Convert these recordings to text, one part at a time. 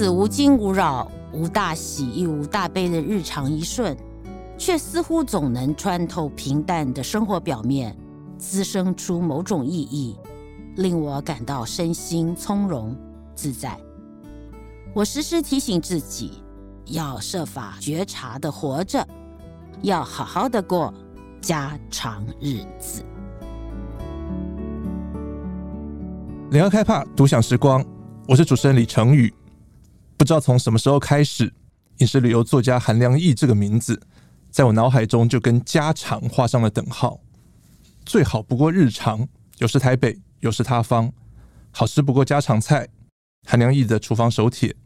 子无惊无扰、无大喜亦无大悲的日常一瞬，却似乎总能穿透平淡的生活表面，滋生出某种意义，令我感到身心从容自在。我时时提醒自己，要设法觉察的活着，要好好的过家常日子。联合开帕独享时光，我是主持人李成宇。不知道从什么时候开始，饮食旅游作家韩良义这个名字，在我脑海中就跟家常画上了等号。最好不过日常，有时台北，有时他方，好吃不过家常菜。韩良义的厨房手帖，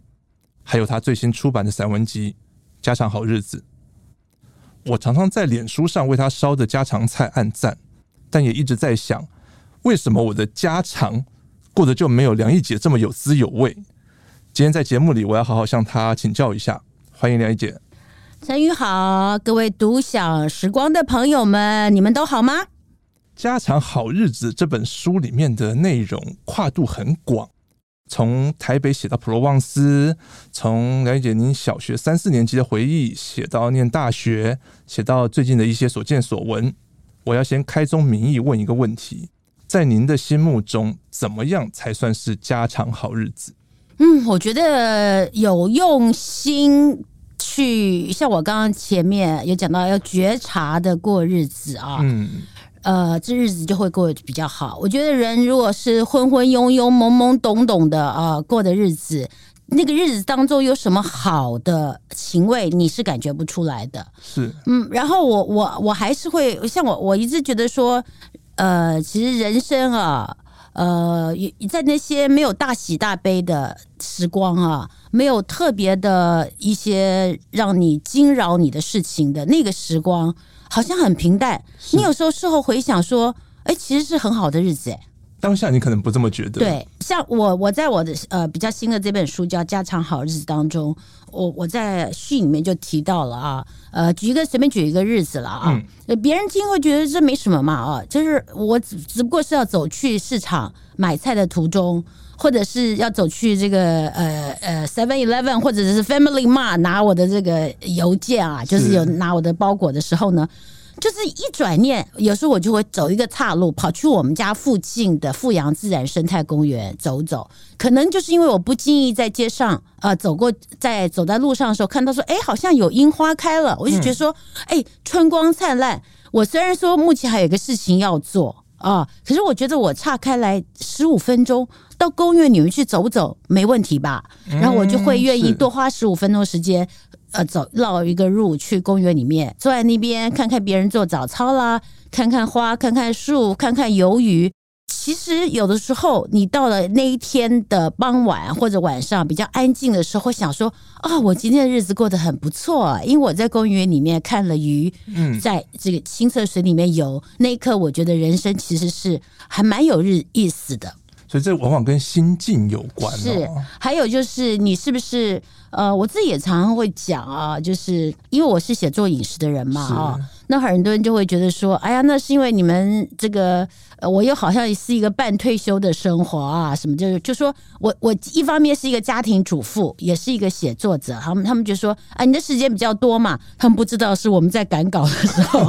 还有他最新出版的散文集《家常好日子》。我常常在脸书上为他烧的家常菜按赞，但也一直在想，为什么我的家常过得就没有良忆姐这么有滋有味？今天在节目里，我要好好向他请教一下。欢迎良忆姐。陈宇好，各位独享时光的朋友们，你们都好吗？家常好日子这本书里面的内容跨度很广，从台北写到普罗旺斯，从良忆姐您小学三四年级的回忆写到念大学，写到最近的一些所见所闻。我要先开宗明义问一个问题：在您的心目中，怎么样才算是家常好日子？嗯，我觉得有用心去，像我刚刚前面有讲到，要觉察的过日子啊。嗯。呃，这日子就会过得比较好。我觉得人如果是昏昏庸庸、懵懵懂懂的啊、呃、过的日子，那个日子当中有什么好的情味，你是感觉不出来的。是，嗯，然后我我我还是会像我我一直觉得说，呃，其实人生啊，呃，在那些没有大喜大悲的时光啊，没有特别的一些让你惊扰你的事情的那个时光。好像很平淡，你有时候事后回想说，哎、欸，其实是很好的日子哎。当下你可能不这么觉得。对，像我，我在我的呃比较新的这本书叫《家常好日子》当中，我我在序里面就提到了啊，呃，举一个随便举一个日子了啊，别、嗯、人听会觉得这没什么嘛啊，就是我只只不过是要走去市场买菜的途中，或者是要走去这个呃呃 Seven Eleven 或者是 Family Mart 拿我的这个邮件啊，就是有拿我的包裹的时候呢。就是一转念，有时候我就会走一个岔路，跑去我们家附近的富阳自然生态公园走走。可能就是因为我不经意在街上啊、呃、走过，在走在路上的时候看到说，哎，好像有樱花开了，我就觉得说，哎，春光灿烂。我虽然说目前还有个事情要做啊，可是我觉得我岔开来十五分钟到公园里面去走走没问题吧？然后我就会愿意多花十五分钟时间。呃，走绕一个路去公园里面，坐在那边看看别人做早操啦，看看花，看看树，看看鱿鱼。其实有的时候，你到了那一天的傍晚或者晚上比较安静的时候，会想说：啊、哦，我今天的日子过得很不错，因为我在公园里面看了鱼，嗯，在这个清澈水里面游，那一刻我觉得人生其实是还蛮有日意思的。所以这往往跟心境有关、哦。是，还有就是你是不是？呃，我自己也常常会讲啊，就是因为我是写作饮食的人嘛啊，那很多人就会觉得说，哎呀，那是因为你们这个，呃，我又好像是一个半退休的生活啊，什么就是，就说我我一方面是一个家庭主妇，也是一个写作者，他们他们就说，啊，你的时间比较多嘛，他们不知道是我们在赶稿的时候，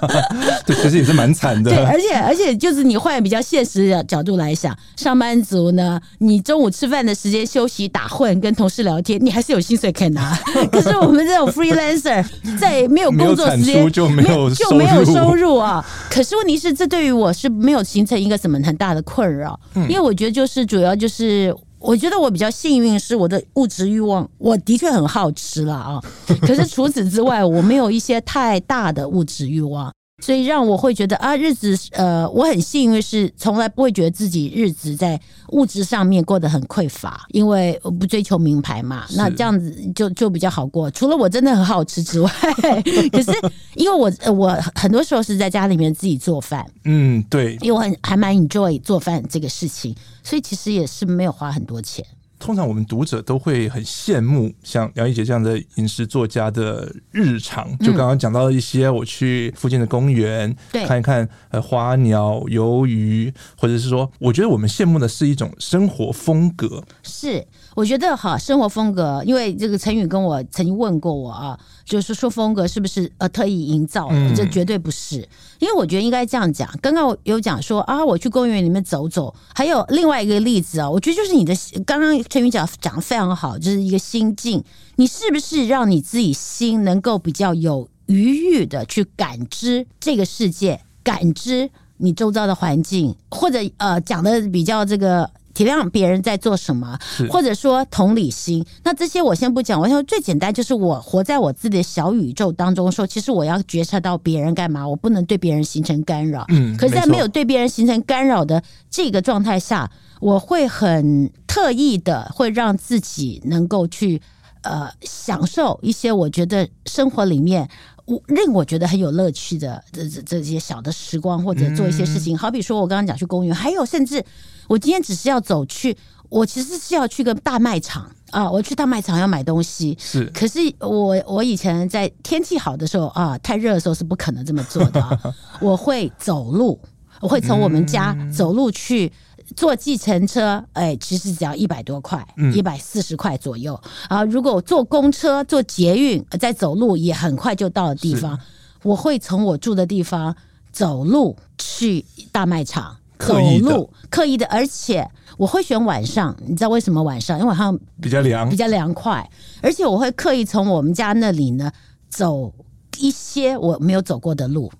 对，其实也是蛮惨的，对，而且而且就是你换比较现实的角度来想，上班族呢，你中午吃饭的时间休息打混跟同事聊天，你。还是有薪水可以拿，可是我们这种 freelancer 在没有工作时间就没有就没有收入啊。可是问题是，这对于我是没有形成一个什么很大的困扰，因为我觉得就是主要就是，我觉得我比较幸运，是我的物质欲望，我的确很好吃了啊。可是除此之外，我没有一些太大的物质欲望。所以让我会觉得啊，日子呃，我很幸运是从来不会觉得自己日子在物质上面过得很匮乏，因为我不追求名牌嘛，那这样子就就比较好过。除了我真的很好吃之外，可是因为我我很多时候是在家里面自己做饭，嗯，对，因为我很还蛮 enjoy 做饭这个事情，所以其实也是没有花很多钱。通常我们读者都会很羡慕像梁一杰这样的饮食作家的日常。就刚刚讲到一些，我去附近的公园，对，看一看呃花鸟鱿鱼，或者是说，我觉得我们羡慕的是一种生活风格。是，我觉得哈，生活风格，因为这个陈宇跟我曾经问过我啊，就是说风格是不是呃特意营造的？嗯、这绝对不是，因为我觉得应该这样讲。刚刚我有讲说啊，我去公园里面走走，还有另外一个例子啊，我觉得就是你的刚刚陈宇讲讲的非常好，就是一个心境，你是不是让你自己心能够比较有余裕的去感知这个世界，感知你周遭的环境，或者呃讲的比较这个。体谅别人在做什么，或者说同理心，那这些我先不讲。我想说最简单就是我活在我自己的小宇宙当中，说其实我要觉察到别人干嘛，我不能对别人形成干扰。嗯，可是，在没有对别人形成干扰的这个状态下，我会很特意的会让自己能够去呃享受一些我觉得生活里面。我令我觉得很有乐趣的这这这些小的时光，或者做一些事情，好比说我刚刚讲去公园，还有甚至我今天只是要走去，我其实是要去个大卖场啊，我去大卖场要买东西。是，可是我我以前在天气好的时候啊，太热的时候是不可能这么做的啊，我会走路，我会从我们家走路去。坐计程车，哎，其实只要一百多块，一百四十块左右啊。如果我坐公车、坐捷运，再走路也很快就到的地方。我会从我住的地方走路去大卖场，走路刻意的，而且我会选晚上。你知道为什么晚上？因为晚上比较凉，比较凉快。而且我会刻意从我们家那里呢走一些我没有走过的路，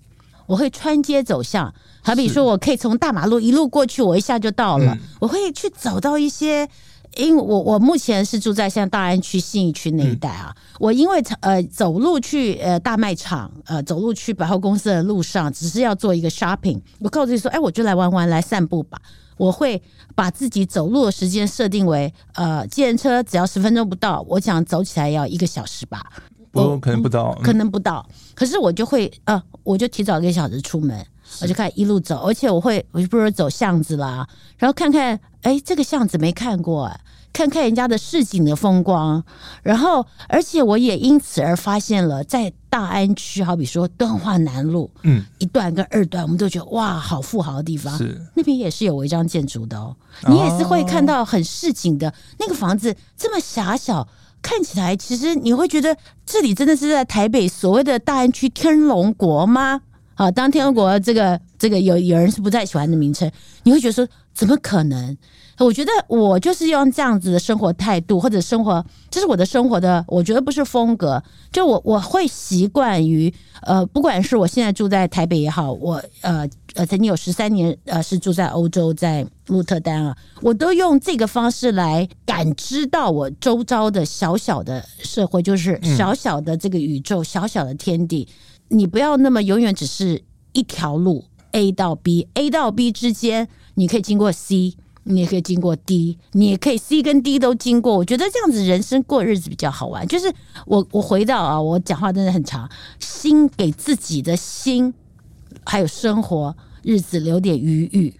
我会穿街走巷。好比说，我可以从大马路一路过去，我一下就到了。我会去走到一些，因为我我目前是住在像大安区信义区那一带啊。我因为呃走路去呃大卖场，呃走路去百货公司的路上，只是要做一个 shopping。我告诉你说，哎，我就来玩玩，来散步吧。我会把自己走路的时间设定为呃，计程车只要十分钟不到，我想走起来要一个小时吧。不可能不到，可能不到。可是我就会呃，我就提早一个小时出门。我就开始一路走，而且我会，我就不如走巷子啦，然后看看，哎，这个巷子没看过，看看人家的市井的风光，然后，而且我也因此而发现了，在大安区，好比说敦化南路，嗯，一段跟二段，我们都觉得哇，好富豪的地方，是。那边也是有违章建筑的哦，你也是会看到很市井的那个房子，这么狭小，看起来其实你会觉得这里真的是在台北所谓的大安区天龙国吗？好，当天国这个这个有有人是不太喜欢的名称，你会觉得说怎么可能？我觉得我就是用这样子的生活态度或者生活，这是我的生活的，我觉得不是风格。就我我会习惯于呃，不管是我现在住在台北也好，我呃呃曾经有十三年呃是住在欧洲，在鹿特丹啊，我都用这个方式来感知到我周遭的小小的社会，就是小小的这个宇宙，小小的天地。你不要那么永远只是一条路 A 到 B，A 到 B 之间你可以经过 C，你也可以经过 D，你也可以 C 跟 D 都经过。我觉得这样子人生过日子比较好玩。就是我我回到啊，我讲话真的很长，心给自己的心还有生活日子留点余裕。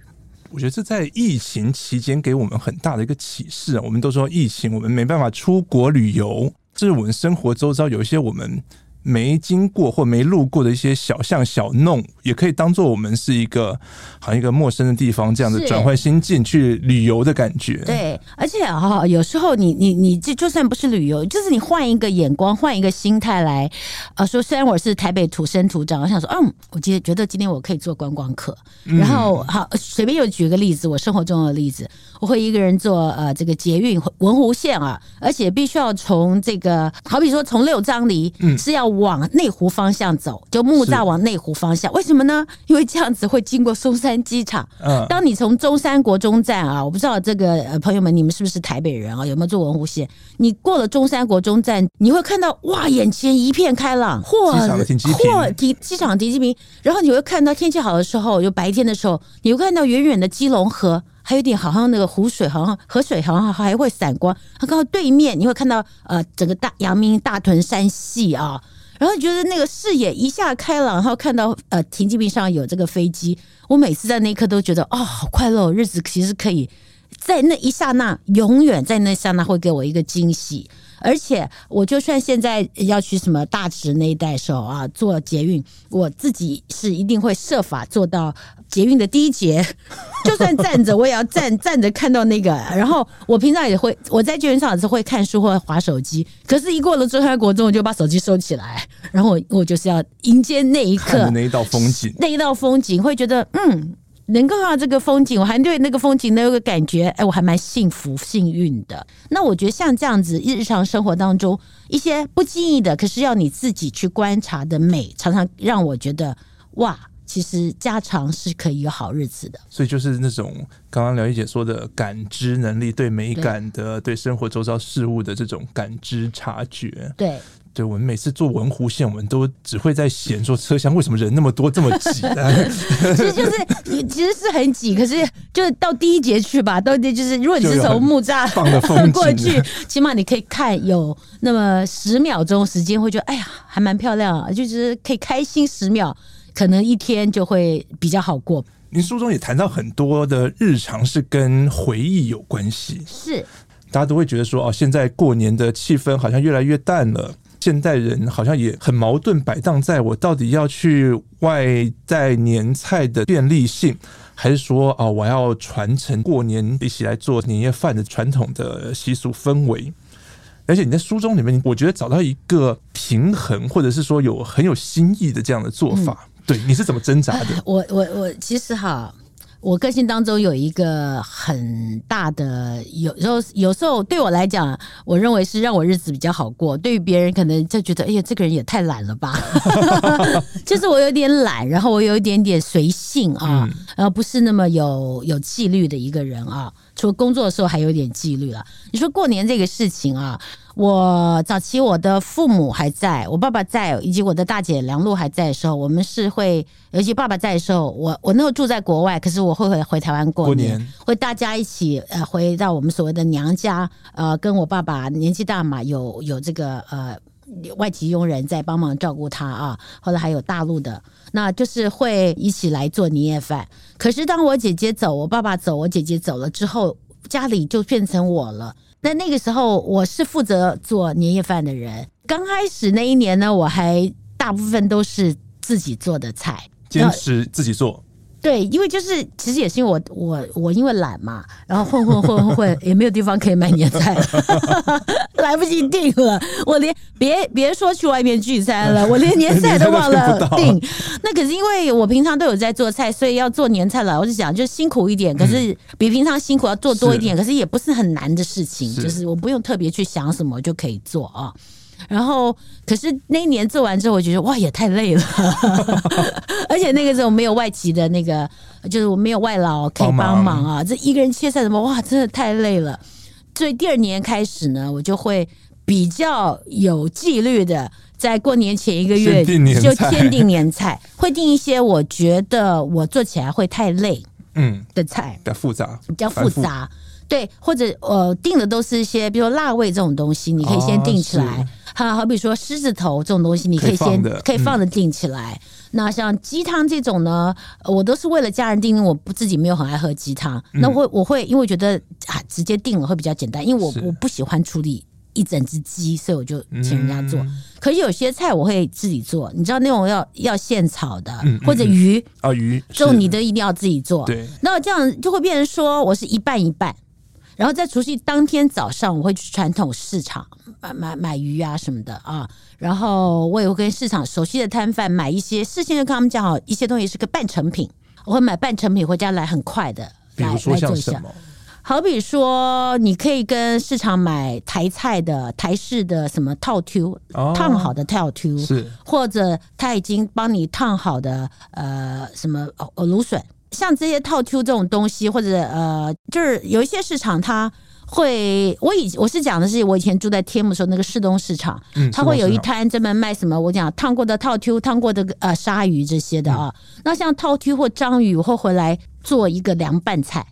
我觉得这在疫情期间给我们很大的一个启示啊。我们都说疫情我们没办法出国旅游，这是我们生活周遭有一些我们。没经过或没路过的一些小巷小弄，也可以当做我们是一个好像一个陌生的地方，这样子转换心境去旅游的感觉。对，而且啊，有时候你你你这就算不是旅游，就是你换一个眼光，换一个心态来呃，说虽然我是台北土生土长，我想说，嗯，我今天觉得今天我可以做观光客，然后好随便又举个例子，我生活中的例子，我会一个人坐呃这个捷运文湖线啊，而且必须要从这个好比说从六张犁，嗯，是要。往内湖方向走，就木栅往内湖方向，为什么呢？因为这样子会经过松山机场。嗯，当你从中山国中站啊，我不知道这个呃朋友们，你们是不是台北人啊？有没有坐文湖线？你过了中山国中站，你会看到哇，眼前一片开朗，或或机机场停机坪，然后你会看到天气好的时候，有白天的时候，你会看到远远的基隆河。还有点好像那个湖水，好像河水好像还会闪光。它刚好对面你会看到呃整个大阳明大屯山系啊，然后觉得那个视野一下开朗，然后看到呃停机坪上有这个飞机，我每次在那一刻都觉得哦好快乐，日子其实可以在那一刹那，永远在那刹那会给我一个惊喜。而且我就算现在要去什么大直那一带的时候啊，坐捷运，我自己是一定会设法坐到捷运的第一节，就算站着我也要站站着看到那个。然后我平常也会，我在捷运上也是会看书或者滑手机，可是，一过了中山国中，我就把手机收起来，然后我我就是要迎接那一刻那一道风景，那一道风景会觉得嗯。能够看到这个风景，我还对那个风景能有个感觉，哎，我还蛮幸福幸运的。那我觉得像这样子，日常生活当中一些不经意的，可是要你自己去观察的美，常常让我觉得哇，其实家常是可以有好日子的。所以就是那种刚刚刘一姐说的感知能力，对美感的，对，对生活周遭事物的这种感知察觉，对。对，我们每次坐文湖线，我们都只会在嫌说车厢为什么人那么多，这么挤啊。其实就是，其实是很挤，可是就是到第一节去吧，到第就是，如果你是从木栅 过去，起码你可以看有那么十秒钟时间，会觉得哎呀，还蛮漂亮啊，就是可以开心十秒，可能一天就会比较好过。您书中也谈到很多的日常是跟回忆有关系，是大家都会觉得说哦，现在过年的气氛好像越来越淡了。现代人好像也很矛盾，摆荡在我到底要去外带年菜的便利性，还是说啊，我要传承过年一起来做年夜饭的传统的习俗氛围？而且你在书中里面，我觉得找到一个平衡，或者是说有很有新意的这样的做法，嗯、对，你是怎么挣扎的？我我我其实哈。我个性当中有一个很大的，有时候有时候对我来讲，我认为是让我日子比较好过。对于别人可能就觉得，哎呀，这个人也太懒了吧。就是我有点懒，然后我有一点点随性啊，然后不是那么有有纪律的一个人啊。除了工作的时候还有点纪律了。你说过年这个事情啊。我早期我的父母还在，我爸爸在，以及我的大姐梁璐还在的时候，我们是会，尤其爸爸在的时候，我我那时候住在国外，可是我会回回台湾过年，过年会大家一起呃回到我们所谓的娘家，呃，跟我爸爸年纪大嘛，有有这个呃外籍佣人在帮忙照顾他啊，后来还有大陆的，那就是会一起来做年夜饭。可是当我姐姐走，我爸爸走，我姐姐走了之后，家里就变成我了。那那个时候，我是负责做年夜饭的人。刚开始那一年呢，我还大部分都是自己做的菜，坚持自己做。对，因为就是其实也是因为我我我因为懒嘛，然后混混混混混也没有地方可以买年菜了，来不及订了。我连别别说去外面聚餐了，我连年菜都忘了订。那可是因为我平常都有在做菜，所以要做年菜了。我就想就辛苦一点，可是比平常辛苦要做多一点，可是也不是很难的事情，就是我不用特别去想什么就可以做啊。然后，可是那一年做完之后，我觉得哇，也太累了，而且那个时候没有外籍的那个，就是我没有外劳可以帮忙啊，这一个人切菜什么，哇，真的太累了。所以第二年开始呢，我就会比较有纪律的，在过年前一个月就先订年菜，会订一些我觉得我做起来会太累嗯的菜，比较复杂，比较复杂。对，或者呃订的都是一些，比如辣味这种东西，你可以先订起来。好，好比说狮子头这种东西，你可以先可以放着订起来。嗯、那像鸡汤这种呢，我都是为了家人订，我不自己没有很爱喝鸡汤。嗯、那我我会因为觉得啊，直接订了会比较简单，因为我我不喜欢处理一整只鸡，所以我就请人家做。嗯、可是有些菜我会自己做，你知道那种要要现炒的，或者鱼啊鱼，这种你都一定要自己做。对，那这样就会变成说我是一半一半。然后在除夕当天早上，我会去传统市场买买买鱼啊什么的啊。然后我也会跟市场熟悉的摊贩买一些，事先就跟他们讲好一些东西是个半成品，我会买半成品回家来很快的来来做一下。好比说，你可以跟市场买台菜的台式的什么套 Q，烫好的套 Q，是或者他已经帮你烫好的呃什么芦笋。像这些套 Q 这种东西，或者呃，就是有一些市场，它会，我以我是讲的是我以前住在天母的时候那个市东市场，嗯，它会有一摊专门卖什么，我讲烫过的套 Q，烫过的呃鲨鱼这些的啊。嗯、那像套 Q 或章鱼，我会回来做一个凉拌菜，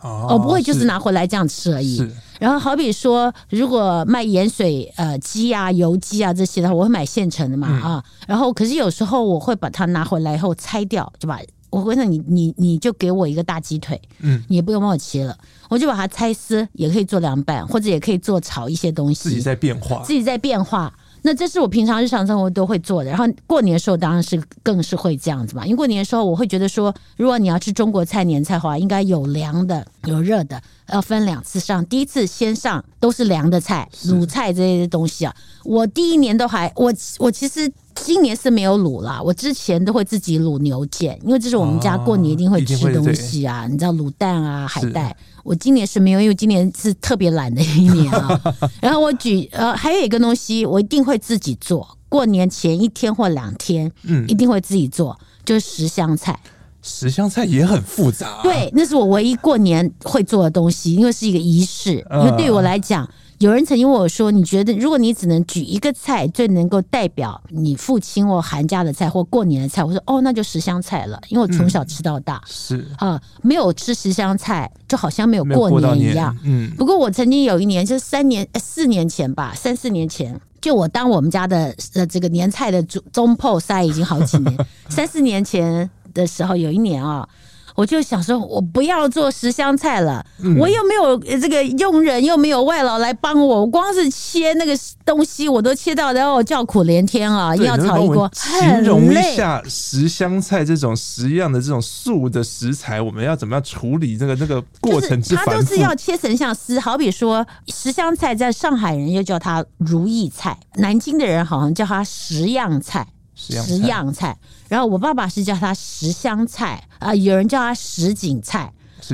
哦，我不会就是拿回来这样吃而已。然后好比说，如果卖盐水呃鸡啊、油鸡啊这些的话，我会买现成的嘛啊。嗯、然后可是有时候我会把它拿回来以后拆掉，就把。我会说你你你就给我一个大鸡腿，嗯，你也不用帮我切了，我就把它拆丝，也可以做凉拌，或者也可以做炒一些东西，自己在变化，自己在变化。那这是我平常日常生活都会做的，然后过年的时候当然是更是会这样子嘛。因为过年的时候，我会觉得说，如果你要吃中国菜年菜的话，应该有凉的，有热的，要分两次上。第一次先上都是凉的菜，卤菜这些东西啊。我第一年都还，我我其实今年是没有卤啦，我之前都会自己卤牛腱，因为这是我们家过年一定会吃东西啊。你知道卤蛋啊，海带。我今年是没有，因为今年是特别懒的一年啊。然后我举呃，还有一个东西，我一定会自己做。过年前一天或两天，嗯，一定会自己做，就是十香菜。十香菜也很复杂啊。对，那是我唯一过年会做的东西，因为是一个仪式。因为对我来讲。有人曾经问我说：“你觉得，如果你只能举一个菜，最能够代表你父亲或寒假的菜或过年的菜？”我说：“哦，那就十香菜了，因为我从小吃到大。嗯”是啊，没有吃十香菜，就好像没有过年一样。嗯。不过我曾经有一年，就是三年、四年前吧，三四年前，就我当我们家的呃这个年菜的中中破塞已经好几年。三四年前的时候，有一年啊。我就想说，我不要做十香菜了，嗯、我又没有这个佣人，又没有外劳来帮我，我光是切那个东西我都切到，然后我叫苦连天啊！又要炒一锅，形容一下十香菜这种十样的这种素的食材，我们要怎么样处理这个这个过程？它都是要切成像丝，好比说十香菜，在上海人又叫它如意菜，南京的人好像叫它十样菜。十样菜，然后我爸爸是叫它十香菜啊、呃，有人叫它什锦菜，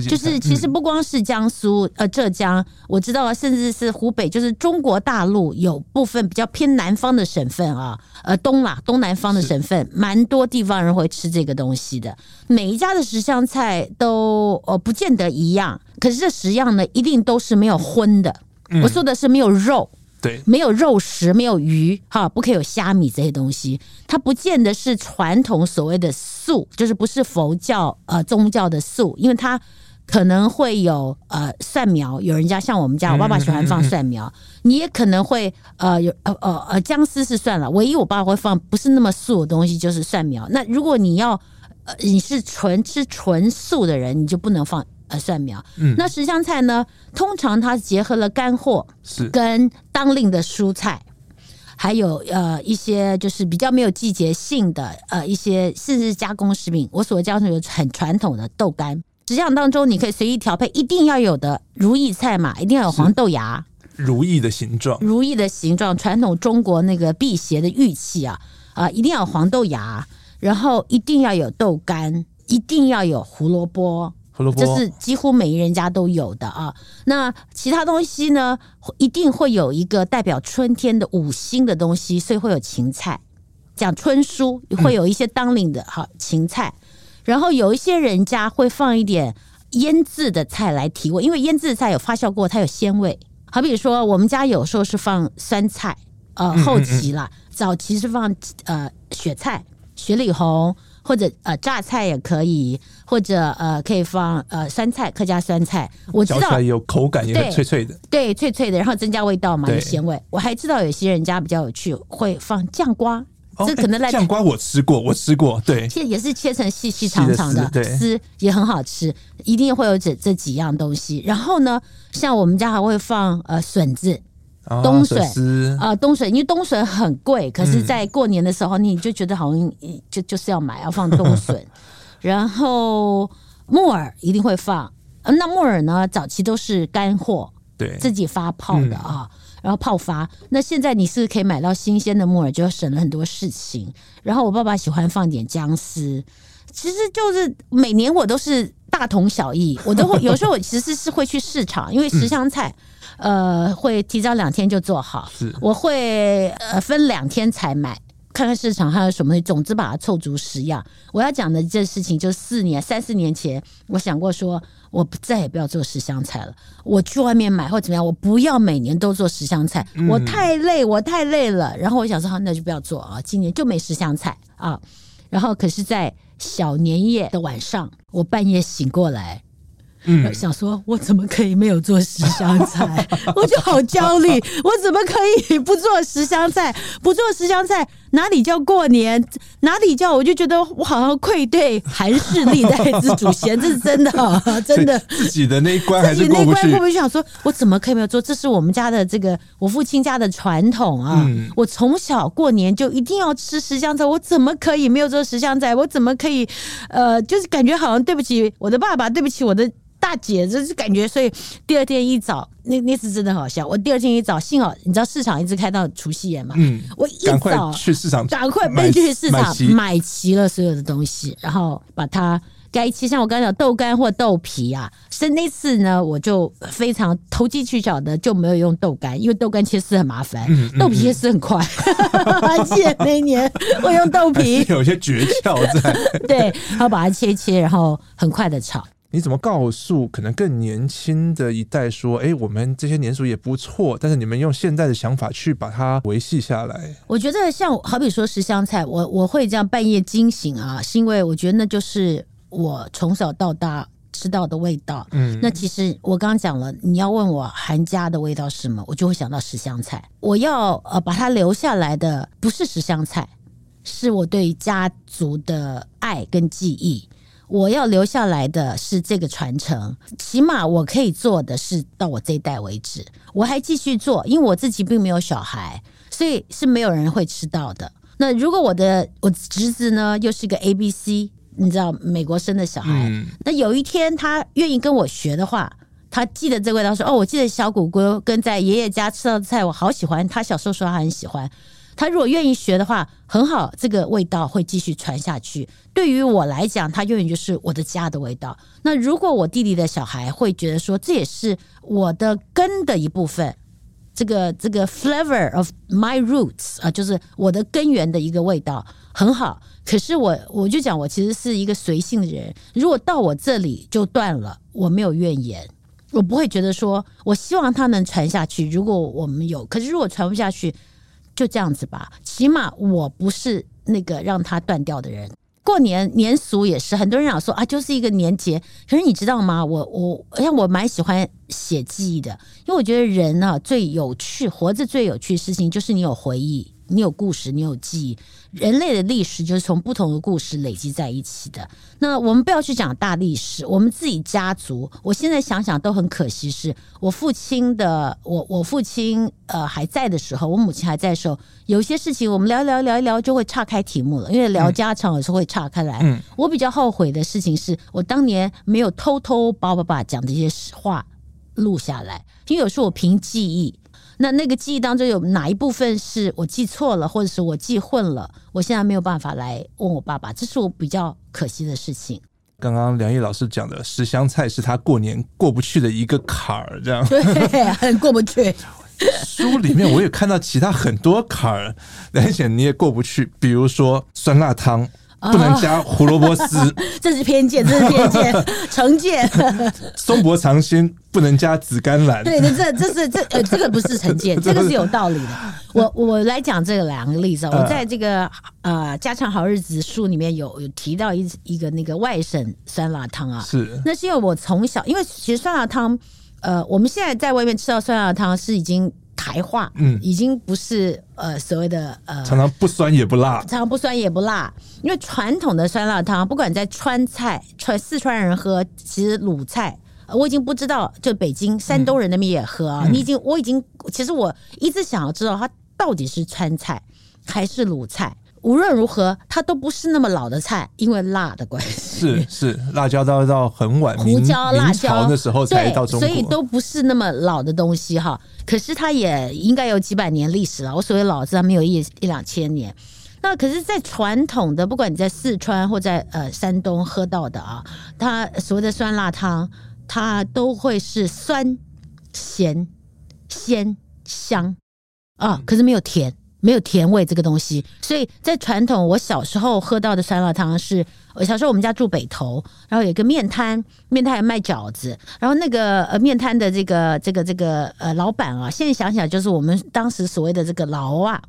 就是其实不光是江苏、呃浙江，我知道，甚至是湖北，就是中国大陆有部分比较偏南方的省份啊，呃东啦东南方的省份，蛮多地方人会吃这个东西的。每一家的十香菜都呃不见得一样，可是这十样呢，一定都是没有荤的。我说的是没有肉。对，没有肉食，没有鱼，哈，不可以有虾米这些东西。它不见得是传统所谓的素，就是不是佛教呃宗教的素，因为它可能会有呃蒜苗。有人家像我们家，我爸爸喜欢放蒜苗，嗯嗯嗯，你也可能会呃有呃呃呃姜丝是算了，唯一我爸爸会放不是那么素的东西就是蒜苗。那如果你要呃你是纯吃纯素的人，你就不能放。呃，蒜苗，嗯，那十香菜呢？通常它结合了干货，是跟当令的蔬菜，还有呃一些就是比较没有季节性的呃一些甚至加工食品。我所谓加工有很传统的豆干，实际上当中你可以随意调配，一定要有的如意菜嘛，一定要有黄豆芽，如意的形状，如意的形状，传统中国那个辟邪的玉器啊啊，一定要有黄豆芽，然后一定要有豆干，一定要有胡萝卜。这是几乎每一人家都有的啊。那其他东西呢？一定会有一个代表春天的五星的东西，所以会有芹菜。讲春蔬会有一些当令的哈芹菜，然后有一些人家会放一点腌制的菜来提味，因为腌制的菜有发酵过，它有鲜味。好比说，我们家有时候是放酸菜，呃，后期啦，早期是放呃雪菜、雪里红。或者呃榨菜也可以，或者呃可以放呃酸菜，客家酸菜，我知道来有口感，也很脆脆的，对，脆脆的，然后增加味道嘛，有咸味。我还知道有些人家比较有趣，会放酱瓜，这可能来酱瓜我吃过，我吃过，对，切也是切成细细长长的，丝也很好吃，一定会有这这几样东西。然后呢，像我们家还会放呃笋子。冬笋啊，冬笋，因为冬笋很贵，可是，在过年的时候，你就觉得好像就就是要买，要放冬 笋。然后木耳一定会放，那木耳呢，早期都是干货，对，自己发泡的啊，然后泡发。那现在你是可以买到新鲜的木耳，就省了很多事情。然后我爸爸喜欢放点姜丝，其实就是每年我都是大同小异，我都会有时候我其实是会去市场，因为 十香菜。呃，会提早两天就做好。是，我会呃分两天才买，看看市场还有什么，总之把它凑足十样。我要讲的这事情，就四年三四年前，我想过说，我再也不要做十香菜了。我去外面买或怎么样，我不要每年都做十香菜，我太累，我太累了。然后我想说，好，那就不要做啊，今年就没十香菜啊。然后可是，在小年夜的晚上，我半夜醒过来。嗯，想说我怎么可以没有做十香菜？我就好焦虑，我怎么可以不做十香菜？不做十香菜哪里叫过年？哪里叫？我就觉得我好像愧对韩氏历代之祖先，这是真的，真的自己的那一关还是过不去。过不去，想说我怎么可以没有做？这是我们家的这个我父亲家的传统啊！嗯、我从小过年就一定要吃十香菜，我怎么可以没有做十香菜？我怎么可以呃，就是感觉好像对不起我的爸爸，对不起我的。大姐，就是感觉，所以第二天一早，那那次真的好笑。我第二天一早，幸好你知道市场一直开到除夕夜嘛，嗯，我一早去市场，赶快奔去市场买齐了所有的东西，然后把它该切，像我刚才讲豆干或豆皮啊。所以那次呢，我就非常投机取巧的就没有用豆干，因为豆干切丝很麻烦，嗯嗯、豆皮切丝很快。还记得那年我用豆皮，有些诀窍在。对，然后把它切切，然后很快的炒。你怎么告诉可能更年轻的一代说，哎，我们这些年俗也不错，但是你们用现在的想法去把它维系下来？我觉得像好比说十香菜，我我会这样半夜惊醒啊，是因为我觉得那就是我从小到大吃到的味道。嗯，那其实我刚刚讲了，你要问我韩家的味道是什么，我就会想到十香菜。我要呃把它留下来的不是十香菜，是我对家族的爱跟记忆。我要留下来的是这个传承，起码我可以做的是到我这一代为止，我还继续做，因为我自己并没有小孩，所以是没有人会吃到的。那如果我的我侄子呢，又是一个 ABC，你知道美国生的小孩，嗯、那有一天他愿意跟我学的话，他记得这味道，说哦，我记得小谷龟跟在爷爷家吃到的菜，我好喜欢。他小时候说他很喜欢。他如果愿意学的话，很好，这个味道会继续传下去。对于我来讲，它永远就是我的家的味道。那如果我弟弟的小孩会觉得说，这也是我的根的一部分，这个这个 flavor of my roots 啊，就是我的根源的一个味道，很好。可是我我就讲，我其实是一个随性的人。如果到我这里就断了，我没有怨言，我不会觉得说我希望它能传下去。如果我们有，可是如果传不下去。就这样子吧，起码我不是那个让他断掉的人。过年年俗也是，很多人讲说啊，就是一个年节。可是你知道吗？我我像我蛮喜欢写记忆的，因为我觉得人啊最有趣，活着最有趣的事情就是你有回忆。你有故事，你有记忆。人类的历史就是从不同的故事累积在一起的。那我们不要去讲大历史，我们自己家族，我现在想想都很可惜。是我父亲的，我我父亲呃还在的时候，我母亲还在的时候，有些事情我们聊聊聊一聊就会岔开题目了，因为聊家常有时候会岔开来。嗯，我比较后悔的事情是我当年没有偷偷把我爸爸讲的一些话录下来，因为有时候我凭记忆。那那个记忆当中有哪一部分是我记错了，或者是我记混了？我现在没有办法来问我爸爸，这是我比较可惜的事情。刚刚梁毅老师讲的十香菜是他过年过不去的一个坎儿，这样对，很过不去。书里面我也看到其他很多坎儿，而且你也过不去，比如说酸辣汤。不能加胡萝卜丝，这是偏见，这是偏见，成见。松柏长青不能加紫甘蓝，对，这这是这呃，这个不是成见，这个是有道理的。我我来讲这个两个例子，我在这个呃家常好日子书里面有有提到一一个那个外省酸辣汤啊，是，那是因为我从小，因为其实酸辣汤，呃，我们现在在外面吃到酸辣汤是已经。台话，嗯，已经不是呃所谓的呃，常常不酸也不辣，常常不酸也不辣，因为传统的酸辣汤，不管在川菜，川四川人喝，其实鲁菜，我已经不知道，就北京、山东人那边也喝啊。嗯、你已经，我已经，其实我一直想要知道它到底是川菜还是鲁菜。无论如何，它都不是那么老的菜，因为辣的关系。是是，辣椒到到很晚，胡椒、辣椒的时候才到中国，所以都不是那么老的东西哈。可是它也应该有几百年历史了。我所谓老字，它没有一一两千年。那可是，在传统的，不管你在四川或在呃山东喝到的啊，它所谓的酸辣汤，它都会是酸、咸、鲜、香啊，可是没有甜。没有甜味这个东西，所以在传统，我小时候喝到的酸辣汤是，我小时候我们家住北头，然后有一个面摊，面摊还卖饺子，然后那个呃面摊的这个这个这个呃老板啊，现在想想就是我们当时所谓的这个老啊，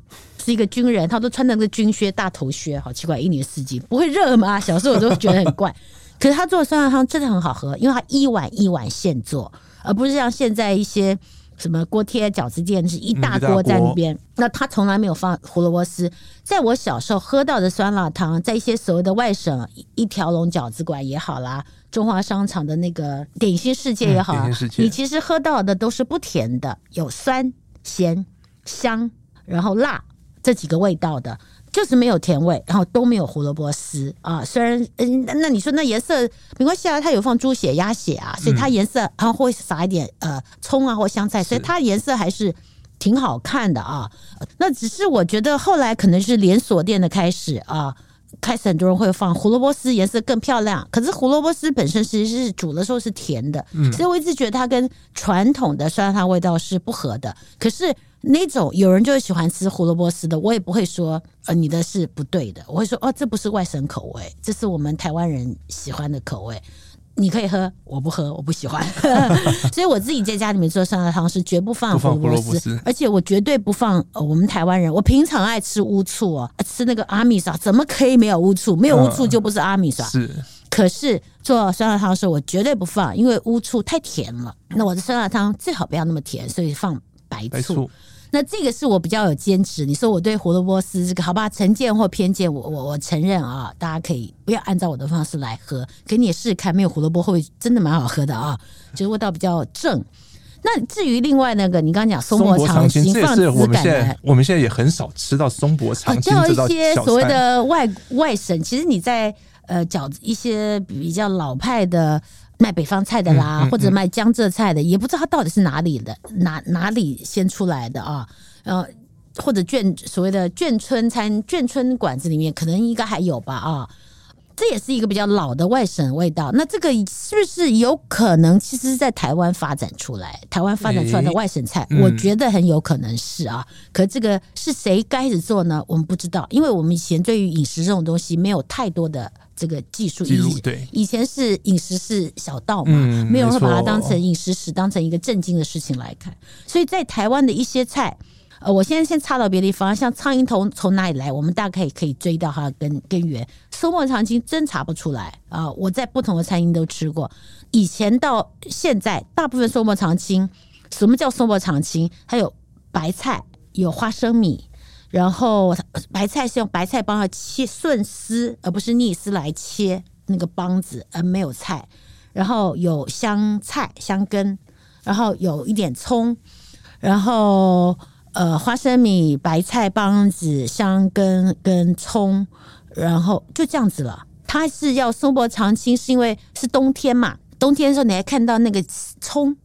是一个军人，他都穿的那个军靴大头靴，好奇怪，一年四季不会热吗？小时候我都觉得很怪。可是他做的酸辣汤真的很好喝，因为他一碗一碗现做，而不是像现在一些什么锅贴饺子店是一大锅在那边。那他从来没有放胡萝卜丝。在我小时候喝到的酸辣汤，在一些所谓的外省一条龙饺子馆也好啦，中华商场的那个点心世界也好，啊，你其实喝到的都是不甜的，有酸、咸、香，然后辣这几个味道的。就是没有甜味，然后都没有胡萝卜丝啊。虽然嗯，那你说那颜色没关系啊，它有放猪血、鸭血啊，所以它颜色然后会撒一点呃葱啊或香菜，所以它颜色还是挺好看的啊。那只是我觉得后来可能是连锁店的开始啊，开始很多人会放胡萝卜丝，颜色更漂亮。可是胡萝卜丝本身其实是煮的时候是甜的，所以我一直觉得它跟传统的酸辣汤味道是不合的。可是。那种有人就是喜欢吃胡萝卜丝的，我也不会说呃你的是不对的，我会说哦这不是外省口味，这是我们台湾人喜欢的口味，你可以喝，我不喝，我不喜欢，所以我自己在家里面做酸辣汤是绝不放胡萝卜丝，而且我绝对不放呃我们台湾人，我平常爱吃乌醋哦，吃那个阿米莎怎么可以没有乌醋？没有乌醋就不是阿米莎。是，可是做酸辣汤的时候我绝对不放，因为乌醋太甜了。那我的酸辣汤最好不要那么甜，所以放白醋。白醋那这个是我比较有坚持。你说我对胡萝卜丝这个好吧，成见或偏见，我我我承认啊，大家可以不要按照我的方式来喝，给你也试试看，没有胡萝卜会不会真的蛮好喝的啊，就是味道比较正。那至于另外那个，你刚刚讲松柏长青，放子我们现在我们现在也很少吃到松柏长青这道、啊、一些所谓的外外省，其实你在呃饺子一些比较老派的。卖北方菜的啦，嗯嗯嗯、或者卖江浙菜的，也不知道它到底是哪里的，哪哪里先出来的啊？呃，或者眷所谓的眷村餐、眷村馆子里面，可能应该还有吧？啊，这也是一个比较老的外省味道。那这个是不是有可能，其实是在台湾发展出来？台湾发展出来的外省菜，欸嗯、我觉得很有可能是啊。可这个是谁开始做呢？我们不知道，因为我们以前对于饮食这种东西没有太多的。这个技术意义，对，以前是饮食是小道嘛，嗯、没有人会把它当成饮食史，当成一个正经的事情来看。所以在台湾的一些菜，呃，我现在先插到别的地方，像苍蝇头从哪里来，我们大概可以追到它的根根源。松柏长青真查不出来啊、呃！我在不同的餐厅都吃过，以前到现在，大部分松柏长青，什么叫松柏长青？还有白菜，有花生米。然后白菜是用白菜帮它切顺丝，而不是逆丝来切那个帮子，而没有菜。然后有香菜、香根，然后有一点葱，然后呃花生米、白菜帮子、香根跟葱，然后就这样子了。它是要松柏长青，是因为是冬天嘛？冬天的时候你还看到那个葱。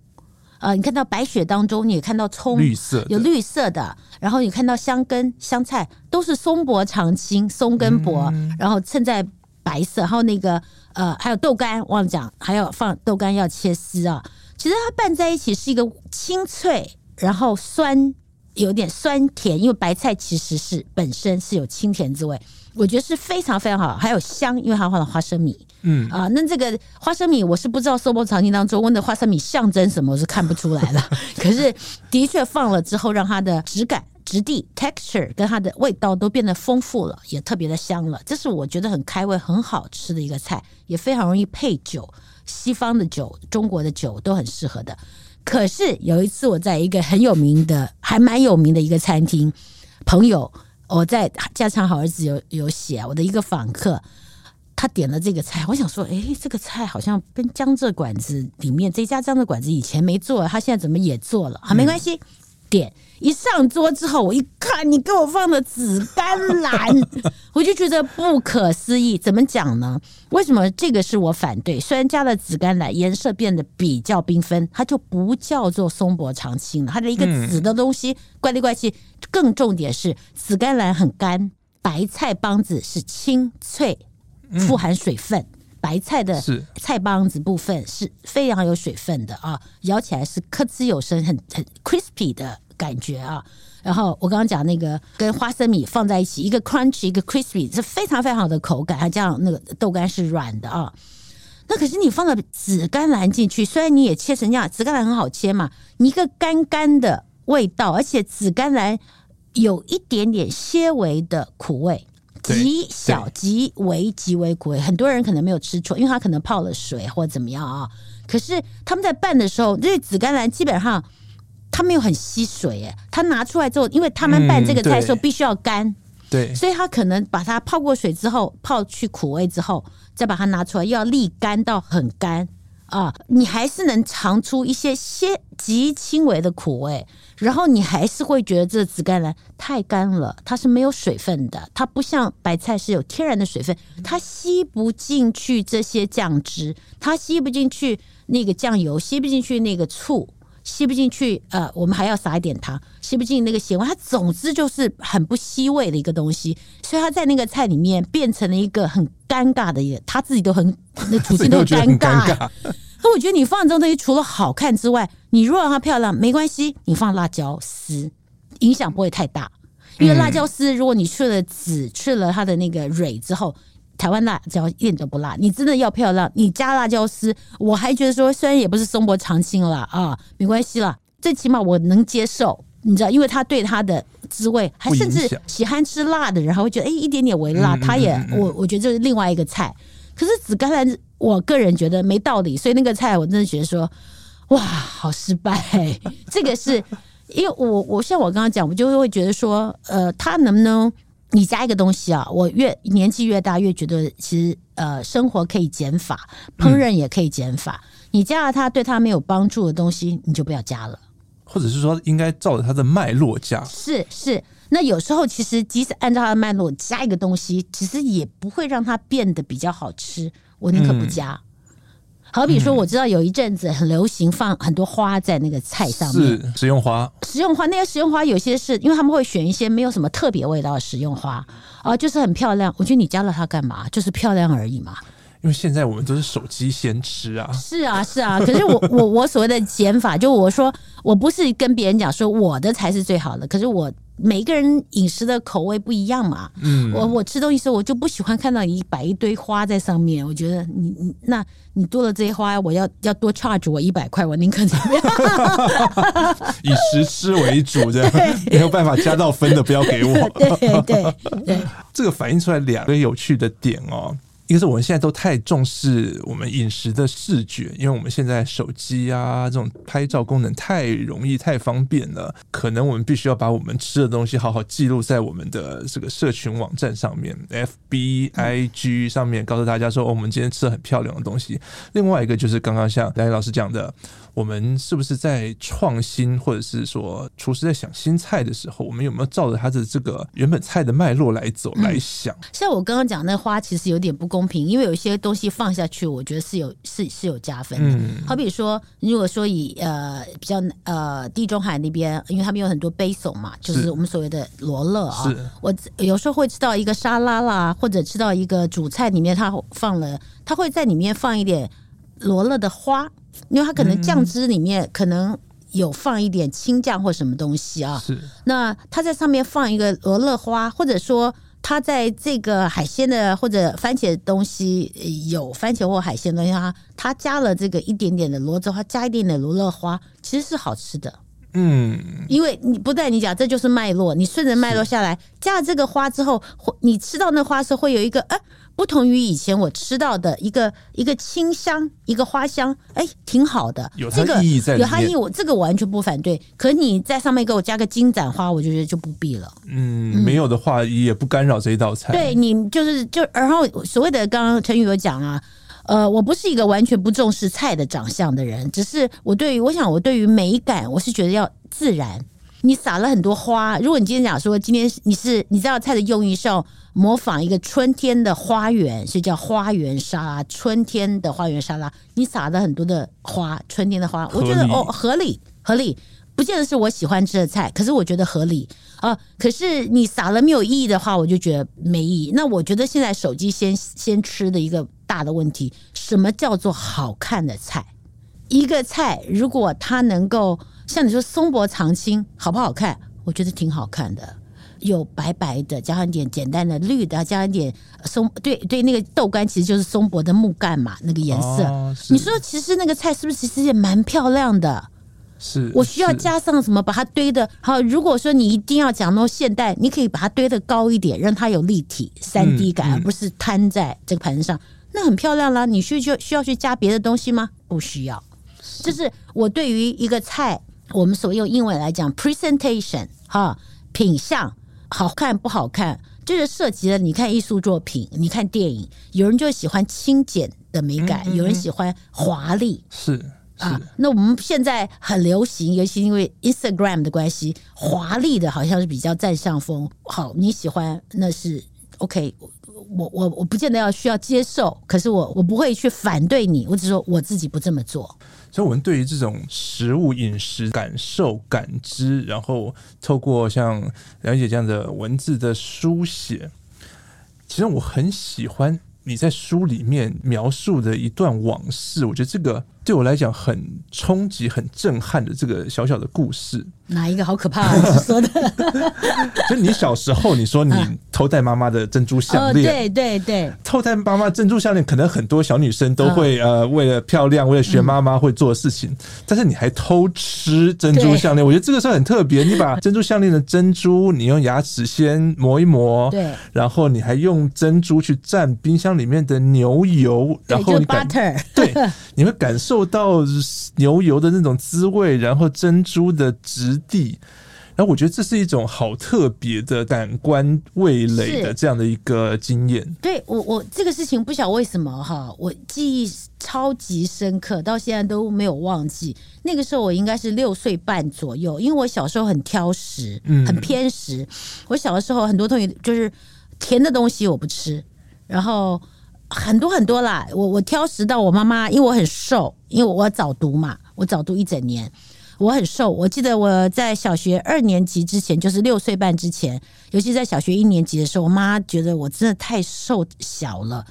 呃，你看到白雪当中，你也看到葱，绿色有绿色的，然后你看到香根、香菜，都是松柏长青，松根柏，嗯、然后衬在白色，还有那个呃，还有豆干，忘了讲，还有放豆干要切丝啊。其实它拌在一起是一个清脆，然后酸，有点酸甜，因为白菜其实是本身是有清甜滋味。我觉得是非常非常好，还有香，因为它放了花生米。嗯啊，那这个花生米我是不知道松柏长青当中问的花生米象征什么，我是看不出来了。可是的确放了之后，让它的质感、质地、texture 跟它的味道都变得丰富了，也特别的香了。这是我觉得很开胃、很好吃的一个菜，也非常容易配酒，西方的酒、中国的酒都很适合的。可是有一次我在一个很有名的、还蛮有名的一个餐厅，朋友。我在家常好日子有有写我的一个访客，他点了这个菜，我想说，哎，这个菜好像跟江浙馆子里面这家江浙馆子以前没做，他现在怎么也做了？好，没关系，点。一上桌之后，我一看，你给我放的紫甘蓝，我就觉得不可思议。怎么讲呢？为什么这个是我反对？虽然加了紫甘蓝，颜色变得比较缤纷，它就不叫做松柏长青了。它的一个紫的东西，怪里怪气。更重点是，紫甘蓝很干，白菜帮子是清脆，富含水分。白菜的菜帮子部分是非常有水分的啊，咬起来是咯吱有声，很很 crispy 的。感觉啊，然后我刚刚讲那个跟花生米放在一起，一个 crunchy，一个 crispy，是非常非常好的口感。还这样那个豆干是软的啊。那可是你放了紫甘蓝进去，虽然你也切成这样，紫甘蓝很好切嘛，你一个干干的味道，而且紫甘蓝有一点点些微的苦味。极小、极为极为苦味。很多人可能没有吃错，因为他可能泡了水或怎么样啊。可是他们在拌的时候，这紫甘蓝基本上它没有很吸水，哎，它拿出来之后，因为他们拌这个菜的时候必须要干。嗯对，所以他可能把它泡过水之后，泡去苦味之后，再把它拿出来，又要沥干到很干啊，你还是能尝出一些些极轻微的苦味，然后你还是会觉得这紫甘蓝太干了，它是没有水分的，它不像白菜是有天然的水分，它吸不进去这些酱汁，它吸不进去那个酱油，吸不进去那个醋。吸不进去，呃，我们还要撒一点糖，吸不进那个咸味，它总之就是很不吸味的一个东西，所以它在那个菜里面变成了一个很尴尬的，也他自己都很那处境都尴尬。那我觉得你放这种东西，除了好看之外，你如果让它漂亮没关系，你放辣椒丝影响不会太大，因为辣椒丝如果你去了籽，去了它的那个蕊之后。台湾辣椒一点都不辣，你真的要漂亮，你加辣椒丝，我还觉得说，虽然也不是松柏长青了啊，没关系啦，最起码我能接受，你知道，因为它对它的滋味，还甚至喜欢吃辣的人还会觉得，哎，一点点微辣，它也，我我觉得这是另外一个菜。可是紫甘蓝，我个人觉得没道理，所以那个菜我真的觉得说，哇，好失败。这个是因为我，我像我刚刚讲，我就会觉得说，呃，他能不能？你加一个东西啊，我越年纪越大，越觉得其实呃，生活可以减法，烹饪也可以减法。嗯、你加了它对它没有帮助的东西，你就不要加了。或者是说，应该照着它的脉络加。是是，那有时候其实即使按照它的脉络加一个东西，其实也不会让它变得比较好吃。我宁可不加。嗯好比说，我知道有一阵子很流行放很多花在那个菜上面，是食用花。食用花，那些食用花有些是因为他们会选一些没有什么特别味道的食用花啊，就是很漂亮。我觉得你加了它干嘛？就是漂亮而已嘛。因为现在我们都是手机先吃啊。是啊，是啊。可是我 我我所谓的减法，就我说我不是跟别人讲说我的才是最好的，可是我。每个人饮食的口味不一样嘛，嗯，我我吃东西时候我就不喜欢看到你摆一堆花在上面，我觉得你你那你多了这些花，我要要多 charge 我一百块，我宁可怎么样？以实吃为主，这样 没有办法加到分的，不要给我。对 对对，对，这个反映出来两个有趣的点哦。一个是我们现在都太重视我们饮食的视觉，因为我们现在手机啊这种拍照功能太容易、太方便了，可能我们必须要把我们吃的东西好好记录在我们的这个社群网站上面，FB、IG 上面，告诉大家说，哦，我们今天吃了很漂亮的东西。另外一个就是刚刚像梁老师讲的。我们是不是在创新，或者是说厨师在想新菜的时候，我们有没有照着他的这个原本菜的脉络来走来想？嗯、像我刚刚讲那花，其实有点不公平，因为有些东西放下去，我觉得是有是是有加分的。嗯、好比说，如果说以呃比较呃地中海那边，因为他们有很多 basil 嘛，就是我们所谓的罗勒啊。是我有时候会吃到一个沙拉啦，或者吃到一个主菜里面，它放了，它会在里面放一点罗勒的花。因为它可能酱汁里面可能有放一点青酱或什么东西啊，是。那它在上面放一个罗勒花，或者说它在这个海鲜的或者番茄的东西有番茄或海鲜的东西，它它加了这个一点点的罗勒花，加一点点罗勒花，其实是好吃的。嗯，因为你不带你讲，这就是脉络，你顺着脉络下来，加了这个花之后，你吃到那花时候会有一个哎。不同于以前我吃到的一个一个清香，一个花香，哎，挺好的。有它意义在里面，有它意义，我这个我完全不反对。可你在上面给我加个金盏花，我就觉得就不必了。嗯，没有的话也不干扰这一道菜。对，你就是就然后所谓的刚刚陈宇有讲啊，呃，我不是一个完全不重视菜的长相的人，只是我对于我想我对于美感，我是觉得要自然。你撒了很多花，如果你今天讲说今天你是你知道菜的用意是要模仿一个春天的花园，是叫花园沙拉，春天的花园沙拉，你撒了很多的花，春天的花，我觉得哦合理合理，不见得是我喜欢吃的菜，可是我觉得合理啊。可是你撒了没有意义的话，我就觉得没意义。那我觉得现在手机先先吃的一个大的问题，什么叫做好看的菜？一个菜如果它能够。像你说松柏长青好不好看？我觉得挺好看的，有白白的，加上一点简单的绿的，加上一点松，对对，那个豆干其实就是松柏的木干嘛，那个颜色。哦、你说其实那个菜是不是其实也蛮漂亮的？是我需要加上什么把它堆的好。如果说你一定要讲那么现代，你可以把它堆的高一点，让它有立体三 D 感，嗯嗯、而不是摊在这个盘子上，那很漂亮啦。你需就需要去加别的东西吗？不需要。这是我对于一个菜，我们所用英文来讲 presentation 哈，品相好看不好看，就是涉及了你看艺术作品，你看电影，有人就喜欢轻简的美感，嗯嗯嗯有人喜欢华丽，是。啊，那我们现在很流行，尤其因为 Instagram 的关系，华丽的好像是比较占上风。好，你喜欢那是 OK，我我我不见得要需要接受，可是我我不会去反对你，我只说我自己不这么做。所以，我们对于这种食物饮食感受感知，然后透过像了解这样的文字的书写，其实我很喜欢你在书里面描述的一段往事。我觉得这个。对我来讲很冲击、很震撼的这个小小的故事，哪一个？好可怕啊？你说的，就你小时候，你说你偷戴妈妈的珍珠项链，对对对，偷戴妈妈珍珠项链，可能很多小女生都会呃，为了漂亮，为了学妈妈会做的事情，但是你还偷吃珍珠项链，我觉得这个是很特别。你把珍珠项链的珍珠，你用牙齿先磨一磨，对，然后你还用珍珠去蘸冰箱里面的牛油，然后你感对，你会感受。到牛油的那种滋味，然后珍珠的质地，然后我觉得这是一种好特别的感官味蕾的这样的一个经验。对我，我这个事情不晓得为什么哈，我记忆超级深刻，到现在都没有忘记。那个时候我应该是六岁半左右，因为我小时候很挑食，嗯很偏食。我小的时候很多东西就是甜的东西我不吃，然后。很多很多啦，我我挑食到我妈妈，因为我很瘦，因为我早读嘛，我早读一整年，我很瘦。我记得我在小学二年级之前，就是六岁半之前，尤其在小学一年级的时候，我妈觉得我真的太瘦小了，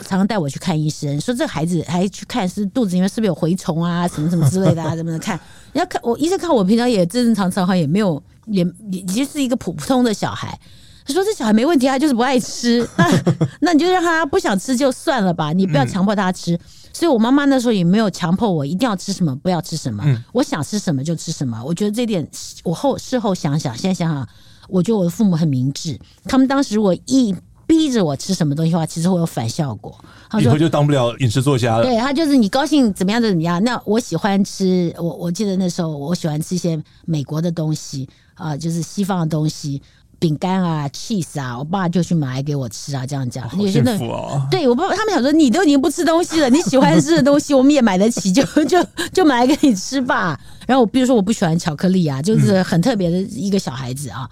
常常带我去看医生，说这孩子还去看是肚子里面是不是有蛔虫啊，什么什么之类的啊，怎么的看？你要看我医生看我平常也正正常常，好像也没有，也也就是一个普通的小孩。他说：“这小孩没问题，他就是不爱吃。那那你就让他不想吃就算了吧，你不要强迫他吃。所以我妈妈那时候也没有强迫我一定要吃什么，不要吃什么。我想吃什么就吃什么。我觉得这点，我后事后想想，现在想想，我觉得我的父母很明智。他们当时如果一逼着我吃什么东西的话，其实会有反效果。以后就当不了饮食作家了。对，他就是你高兴怎么样就怎么样。那我喜欢吃，我我记得那时候我喜欢吃一些美国的东西啊、呃，就是西方的东西。”饼干啊，cheese 啊，我爸就去买给我吃啊，这样讲。好幸福哦！对我爸，他们想说你都已经不吃东西了，你喜欢吃的东西我们也买得起，就 就就买来给你吃吧。然后我比如说我不喜欢巧克力啊，就是很特别的一个小孩子啊。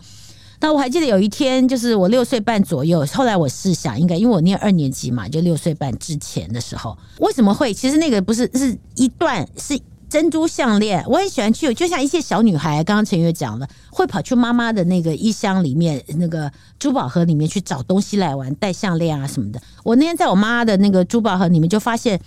那我还记得有一天，就是我六岁半左右，后来我试想，应该因为我念二年级嘛，就六岁半之前的时候，为什么会？其实那个不是是一段是。珍珠项链，我很喜欢去，就像一些小女孩，刚刚陈月讲了，会跑去妈妈的那个衣箱里面，那个珠宝盒里面去找东西来玩，戴项链啊什么的。我那天在我妈的那个珠宝盒里面，就发现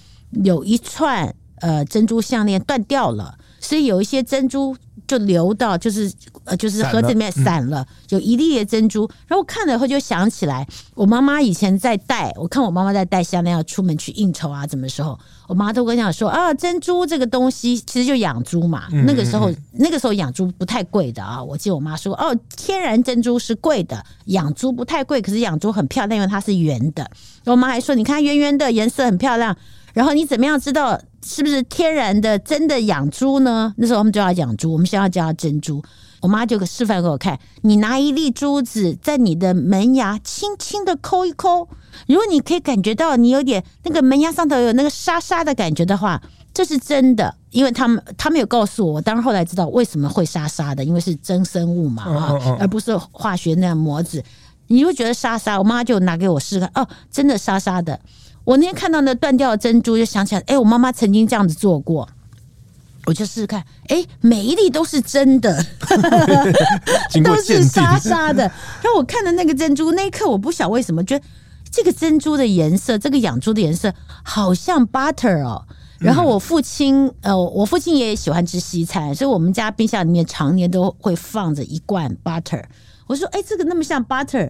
有一串呃珍珠项链断掉了，所以有一些珍珠。就流到就是呃就是盒子里面散了，有一粒的珍珠。然后我看了以后就想起来，我妈妈以前在带，我看我妈妈在带香奈要出门去应酬啊，什么时候，我妈都跟我讲说啊，珍珠这个东西其实就养猪嘛。那个时候那个时候养猪不太贵的啊，我记得我妈说哦，天然珍珠是贵的，养猪不太贵，可是养猪很漂亮，因为它是圆的。我妈还说，你看圆圆的颜色很漂亮。然后你怎么样知道是不是天然的真的养猪呢？那时候我们就要养猪，我们现在叫它珍珠。我妈就示范给我看，你拿一粒珠子在你的门牙轻轻的抠一抠，如果你可以感觉到你有点那个门牙上头有那个沙沙的感觉的话，这是真的，因为他们他们有告诉我，我当然后来知道为什么会沙沙的，因为是真生物嘛，啊，而不是化学那样模子，你会觉得沙沙。我妈就拿给我试看，哦，真的沙沙的。我那天看到那断掉的珍珠，就想起来，哎、欸，我妈妈曾经这样子做过，我就试试看，哎、欸，每一粒都是真的，都是沙沙的。然后我看的那个珍珠，那一刻我不晓为什么，觉得这个珍珠的颜色，这个养猪的颜色好像 butter 哦。然后我父亲，呃，我父亲也喜欢吃西餐，所以我们家冰箱里面常年都会放着一罐 butter。我说，哎、欸，这个那么像 butter，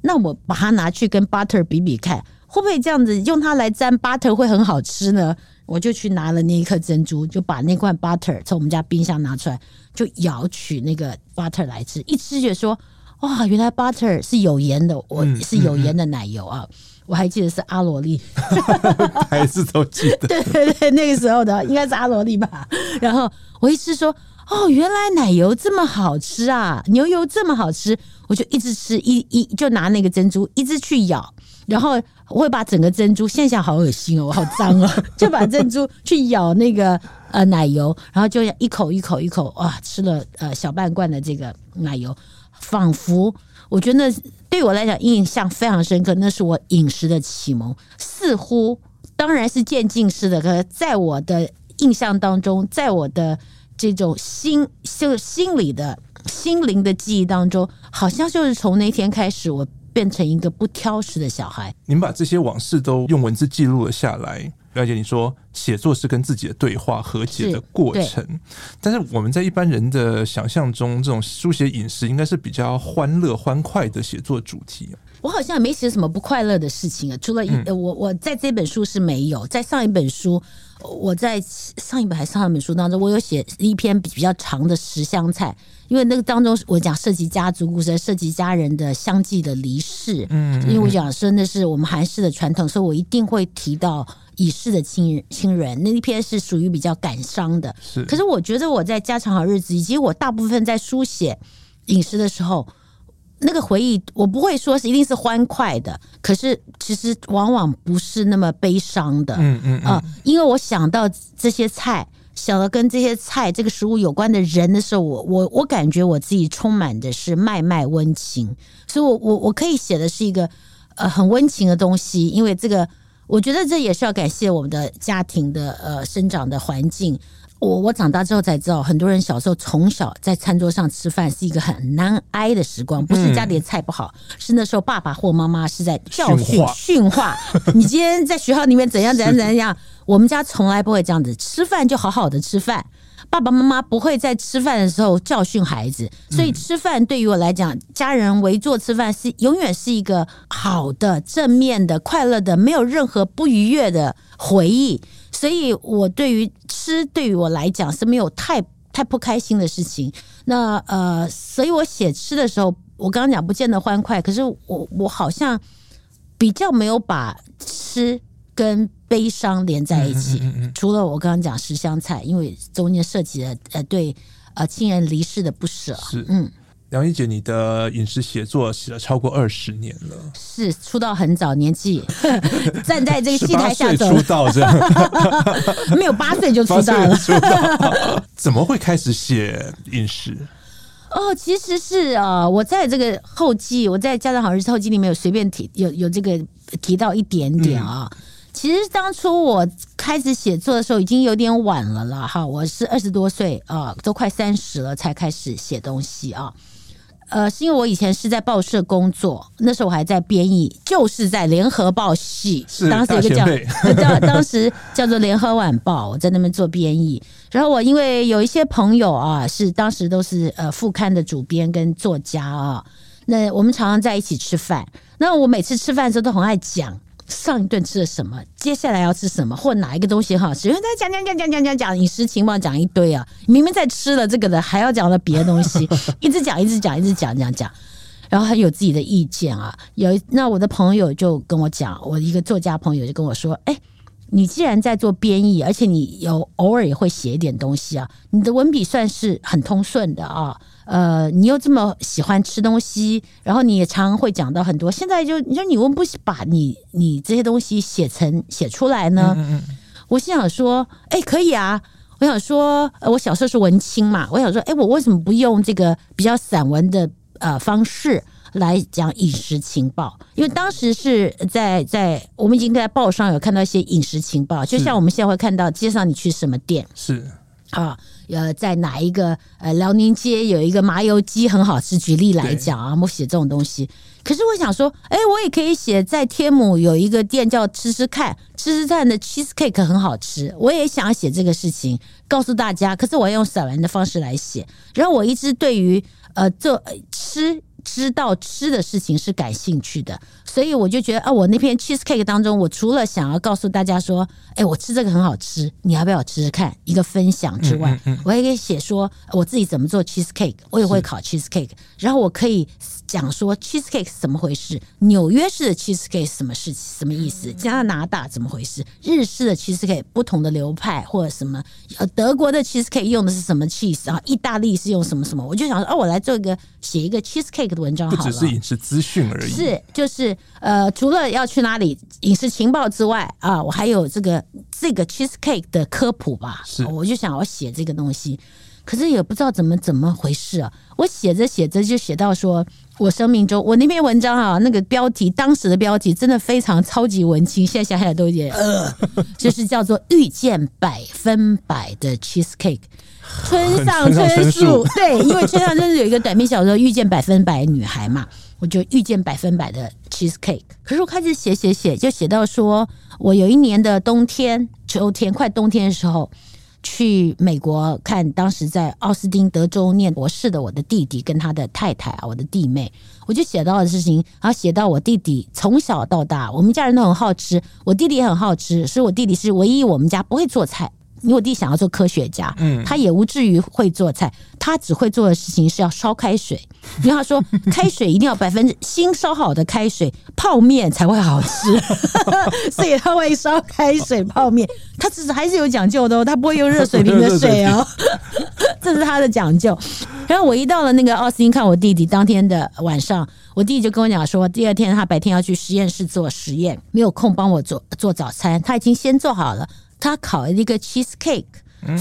那我把它拿去跟 butter 比比看。会不会这样子用它来沾 butter 会很好吃呢？我就去拿了那一颗珍珠，就把那罐 butter 从我们家冰箱拿出来，就舀取那个 butter 来吃。一吃就说哇，原来 butter 是有盐的，我是有盐的奶油啊！嗯嗯嗯我还记得是阿罗利，还是都记得。对对对，那个时候的应该是阿罗利吧。然后我一吃说哦，原来奶油这么好吃啊，牛油这么好吃，我就一直吃，一一就拿那个珍珠一直去咬。然后我会把整个珍珠，现在想好恶心哦，我好脏哦，就把珍珠去咬那个呃奶油，然后就一口一口一口哇，吃了呃小半罐的这个奶油，仿佛我觉得对我来讲印象非常深刻，那是我饮食的启蒙，似乎当然是渐进式的，可是在我的印象当中，在我的这种心就心里的心灵的记忆当中，好像就是从那天开始我。变成一个不挑食的小孩。您把这些往事都用文字记录了下来。了解你说，写作是跟自己的对话和解的过程。但是我们在一般人的想象中，这种书写饮食应该是比较欢乐欢快的写作主题。我好像也没写什么不快乐的事情啊，除了一、嗯、我我在这本书是没有，在上一本书，我在上一本还是上一本书当中，我有写一篇比较长的十香菜。因为那个当中，我讲涉及家族故事，涉及家人的相继的离世。嗯，因为我讲说那是我们韩式的传统，所以我一定会提到已逝的亲人亲人。那一篇是属于比较感伤的。是，可是我觉得我在家常好日子，以及我大部分在书写饮食的时候，那个回忆，我不会说是一定是欢快的，可是其实往往不是那么悲伤的。嗯嗯啊，因为我想到这些菜。想到跟这些菜、这个食物有关的人的时候，我我我感觉我自己充满的是脉脉温情，所以我我我可以写的是一个呃很温情的东西，因为这个我觉得这也是要感谢我们的家庭的呃生长的环境。我我长大之后才知道，很多人小时候从小在餐桌上吃饭是一个很难挨的时光，不是家里的菜不好，是那时候爸爸或妈妈是在教训训话。你今天在学校里面怎样 怎样怎样？我们家从来不会这样子，吃饭就好好的吃饭。爸爸妈妈不会在吃饭的时候教训孩子，所以吃饭对于我来讲，家人围坐吃饭是永远是一个好的、正面的、快乐的，没有任何不愉悦的回忆。所以，我对于吃，对于我来讲是没有太太不开心的事情。那呃，所以我写吃的时候，我刚刚讲不见得欢快，可是我我好像比较没有把吃跟悲伤连在一起。除了我刚刚讲十香菜，因为中间涉及了呃对呃亲人离世的不舍。是嗯。梁一姐，你的饮食写作写了超过二十年了，是出道很早，年纪 站在这个戏台下走出道，这样 没有八岁就出道了。怎么会开始写饮食？哦，其实是啊，我在这个后记，我在家长好日子后记里面有随便提，有有这个提到一点点啊。嗯、其实当初我开始写作的时候已经有点晚了啦，哈，我是二十多岁啊，都快三十了才开始写东西啊。呃，是因为我以前是在报社工作，那时候我还在编译，就是在联合报系，当时有个叫 叫当时叫做联合晚报，我在那边做编译。然后我因为有一些朋友啊，是当时都是呃副刊的主编跟作家啊，那我们常常在一起吃饭。那我每次吃饭的时候都很爱讲。上一顿吃了什么？接下来要吃什么？或哪一个东西好吃？因为在讲讲讲讲讲讲讲饮食情报，讲一堆啊！明明在吃了这个的，还要讲了别的东西，一直讲，一直讲，一直讲讲讲，然后还有自己的意见啊。有那我的朋友就跟我讲，我一个作家朋友就跟我说：“哎，你既然在做编译，而且你有偶尔也会写一点东西啊，你的文笔算是很通顺的啊。”呃，你又这么喜欢吃东西，然后你也常常会讲到很多。现在就你说你为什么不把你你这些东西写成写出来呢？嗯嗯嗯，我心想说，哎，可以啊。我想说，我小时候是文青嘛，我想说，哎，我为什么不用这个比较散文的呃方式来讲饮食情报？因为当时是在在我们已经在报上有看到一些饮食情报，就像我们现在会看到街上你去什么店是啊。呃，在哪一个呃辽宁街有一个麻油鸡很好吃？举例来讲啊，我写这种东西。可是我想说，哎，我也可以写在天母有一个店叫吃吃看，吃吃看的 cheese cake 很好吃。我也想要写这个事情，告诉大家。可是我要用散文的方式来写。然后我一直对于呃做吃知道吃的事情是感兴趣的，所以我就觉得啊，我那篇 cheesecake 当中，我除了想要告诉大家说，哎，我吃这个很好吃，你要不要吃吃看？一个分享之外，嗯嗯嗯、我还可以写说我自己怎么做 cheesecake，我也会烤 cheesecake，然后我可以讲说 cheesecake 是怎么回事，纽约式的 cheesecake 是什么事情，什么意思？加拿大怎么回事？日式的 cheesecake 不同的流派或者什么？呃，德国的 cheesecake 用的是什么 cheese 啊？意大利是用什么什么？我就想说，哦，我来做一个写一个 cheesecake 的文章好了。不只是饮食资讯而已，是就是呃，除了要去哪里饮食情报之外啊，我还有这个这个 cheesecake 的科普吧。是，我就想要写这个东西，可是也不知道怎么怎么回事啊。我写着写着就写到说，我生命中我那篇文章啊，那个标题当时的标题真的非常超级文青，现在想起来都有点呃，就是叫做遇见百分百的 cheesecake。村上春树，对，因为村上春树有一个短篇小说《遇见百分百女孩》嘛，我就遇见百分百的 cheesecake。可是我开始写写写，就写到说，我有一年的冬天、秋天，快冬天的时候，去美国看当时在奥斯汀德州念博士的我的弟弟跟他的太太啊，我的弟妹，我就写到的事情，然后写到我弟弟从小到大，我们家人都很好吃，我弟弟也很好吃，所以我弟弟是唯一我们家不会做菜。因为我弟想要做科学家，嗯，他也无至于会做菜，他只会做的事情是要烧开水。因为他说，开水一定要百分之新烧好的开水，泡面才会好吃，所以他会烧开水泡面。他只是还是有讲究的哦，他不会用热水瓶的水哦，这是他的讲究。然后我一到了那个奥斯汀看我弟弟，当天的晚上，我弟弟就跟我讲说，第二天他白天要去实验室做实验，没有空帮我做做早餐，他已经先做好了。他烤了一个 cheesecake，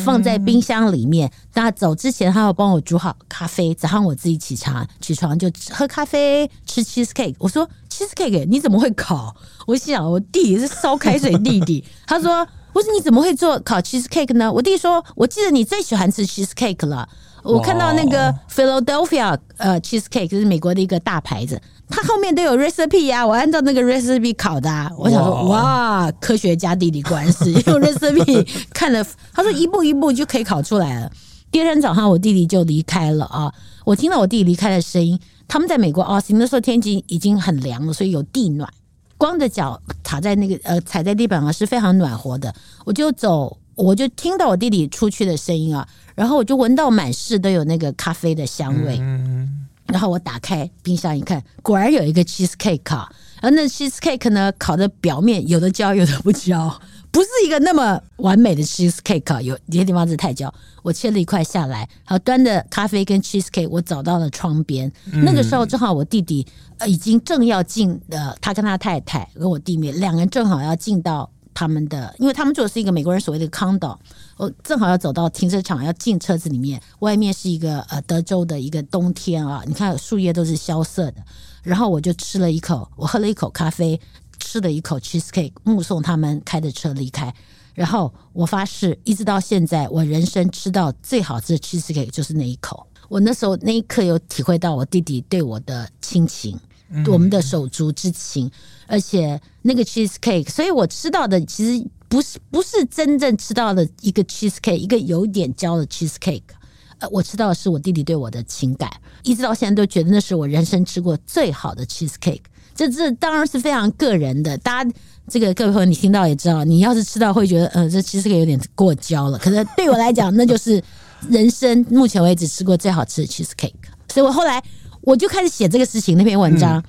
放在冰箱里面。那走之前，他要帮我煮好咖啡。早上我自己起床，起床就喝咖啡，吃 cheesecake。我说 cheesecake 你怎么会烤？我心想我弟弟是烧开水弟弟。他说我说你怎么会做烤 cheesecake 呢？我弟说我记得你最喜欢吃 cheesecake 了。我看到那个 Philadelphia 呃 cheesecake 就是美国的一个大牌子。它后面都有 recipe 啊，我按照那个 recipe 烤的啊。我想说，哇，科学家地理关系用 recipe 看了，他说一步一步就可以烤出来了。第二天早上，我弟弟就离开了啊。我听到我弟弟离开的声音。他们在美国奥斯汀那时候天气已经很凉了，所以有地暖，光着脚踏在那个呃踩在地板上是非常暖和的。我就走，我就听到我弟弟出去的声音啊，然后我就闻到满室都有那个咖啡的香味。然后我打开冰箱一看，果然有一个 cheesecake 啊。然后那 cheesecake 呢，烤的表面有的焦，有的不焦，不是一个那么完美的 cheesecake 啊。有有些地方是太焦。我切了一块下来，然后端着咖啡跟 cheesecake，我走到了窗边。那个时候正好我弟弟呃已经正要进呃，他跟他太太跟我弟妹两个人正好要进到。他们的，因为他们住的是一个美国人所谓的 condo，我正好要走到停车场，要进车子里面，外面是一个呃德州的一个冬天啊，你看树叶都是萧瑟的，然后我就吃了一口，我喝了一口咖啡，吃了一口 cheesecake，目送他们开着车离开，然后我发誓，一直到现在，我人生吃到最好吃的 cheesecake 就是那一口，我那时候那一刻有体会到我弟弟对我的亲情。我们的手足之情，而且那个 cheesecake，所以我吃到的其实不是不是真正吃到的一个 cheesecake，一个有点焦的 cheesecake，呃，我吃到的是我弟弟对我的情感，一直到现在都觉得那是我人生吃过最好的 cheesecake。这这当然是非常个人的，大家这个各位朋友你听到也知道，你要是吃到会觉得，呃，这 cheesecake 有点过焦了，可是对我来讲，那就是人生目前为止吃过最好吃的 cheesecake。所以我后来。我就开始写这个事情，那篇文章，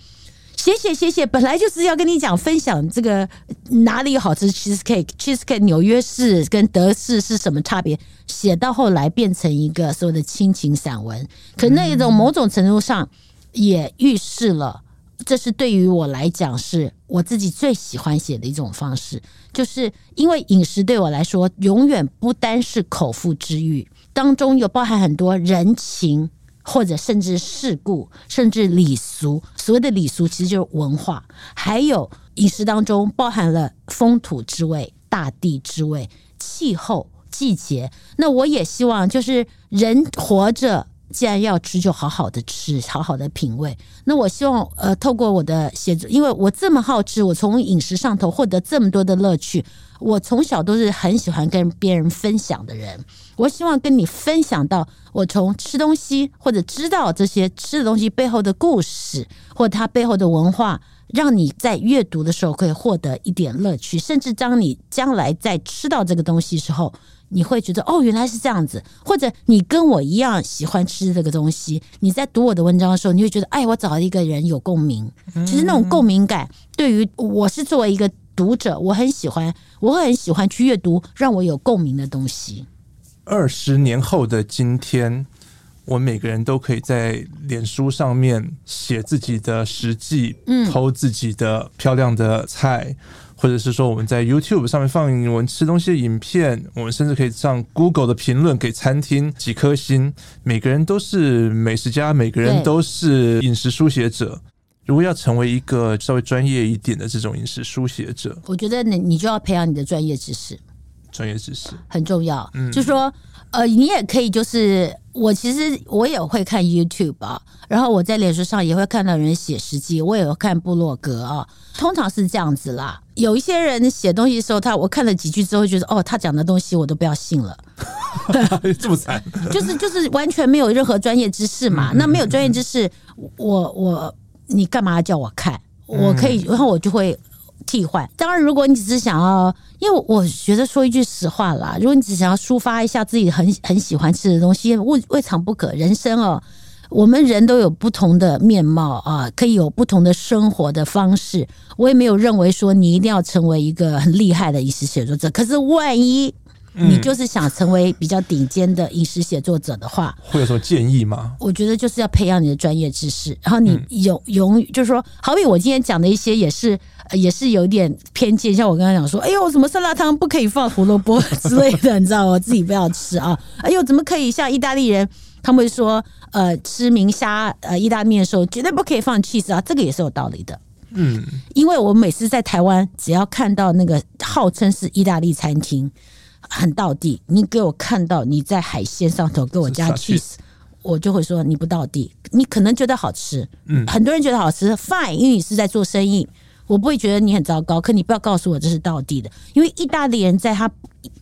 写写写写，本来就是要跟你讲分享这个哪里有好吃 cheesecake，cheesecake 纽约市跟德式是什么差别，写到后来变成一个所谓的亲情散文，可那一种某种程度上也预示了，这是对于我来讲是我自己最喜欢写的一种方式，就是因为饮食对我来说永远不单是口腹之欲，当中有包含很多人情。或者甚至世故，甚至礼俗。所谓的礼俗，其实就是文化。还有饮食当中包含了风土之味、大地之味、气候、季节。那我也希望，就是人活着既然要吃，就好好的吃，好好的品味。那我希望呃，透过我的写作，因为我这么好吃，我从饮食上头获得这么多的乐趣。我从小都是很喜欢跟别人分享的人。我希望跟你分享到我从吃东西或者知道这些吃的东西背后的故事，或它背后的文化，让你在阅读的时候可以获得一点乐趣，甚至当你将来在吃到这个东西时候。你会觉得哦，原来是这样子，或者你跟我一样喜欢吃这个东西。你在读我的文章的时候，你会觉得，哎，我找到一个人有共鸣。其实那种共鸣感，对于我是作为一个读者，我很喜欢，我会很喜欢去阅读让我有共鸣的东西。二十年后的今天，我们每个人都可以在脸书上面写自己的实际，嗯，偷自己的漂亮的菜。或者是说我们在 YouTube 上面放我们吃东西的影片，我们甚至可以上 Google 的评论给餐厅几颗星。每个人都是美食家，每个人都是饮食书写者。如果要成为一个稍微专业一点的这种饮食书写者，我觉得你你就要培养你的专业知识，专业知识很重要。嗯，就是说。呃，你也可以，就是我其实我也会看 YouTube 啊，然后我在脸书上也会看到人写实际，我也有看部落格啊，通常是这样子啦。有一些人写东西的时候，他我看了几句之后，觉得哦，他讲的东西我都不要信了，这么惨，就是就是完全没有任何专业知识嘛。那没有专业知识，我我你干嘛要叫我看？我可以，然后我就会。替换，当然，如果你只是想要，因为我觉得说一句实话啦，如果你只想要抒发一下自己很很喜欢吃的东西，未未尝不可。人生哦，我们人都有不同的面貌啊，可以有不同的生活的方式。我也没有认为说你一定要成为一个很厉害的饮食写作者，可是万一。你就是想成为比较顶尖的饮食写作者的话，会有什么建议吗？我觉得就是要培养你的专业知识，然后你有永，就是说，好比我今天讲的一些也是，也是有点偏见。像我刚刚讲说，哎呦，什么酸辣汤不可以放胡萝卜之类的，你知道吗？我自己不要吃啊。哎呦，怎么可以像意大利人，他们会说，呃，吃明虾呃意大利面的时候绝对不可以放 cheese 啊，这个也是有道理的。嗯，因为我每次在台湾，只要看到那个号称是意大利餐厅。很到地，你给我看到你在海鲜上头给我加 cheese，我就会说你不到地。你可能觉得好吃，嗯，很多人觉得好吃，fine，因为你是在做生意，我不会觉得你很糟糕。可你不要告诉我这是到地的，因为意大利人在他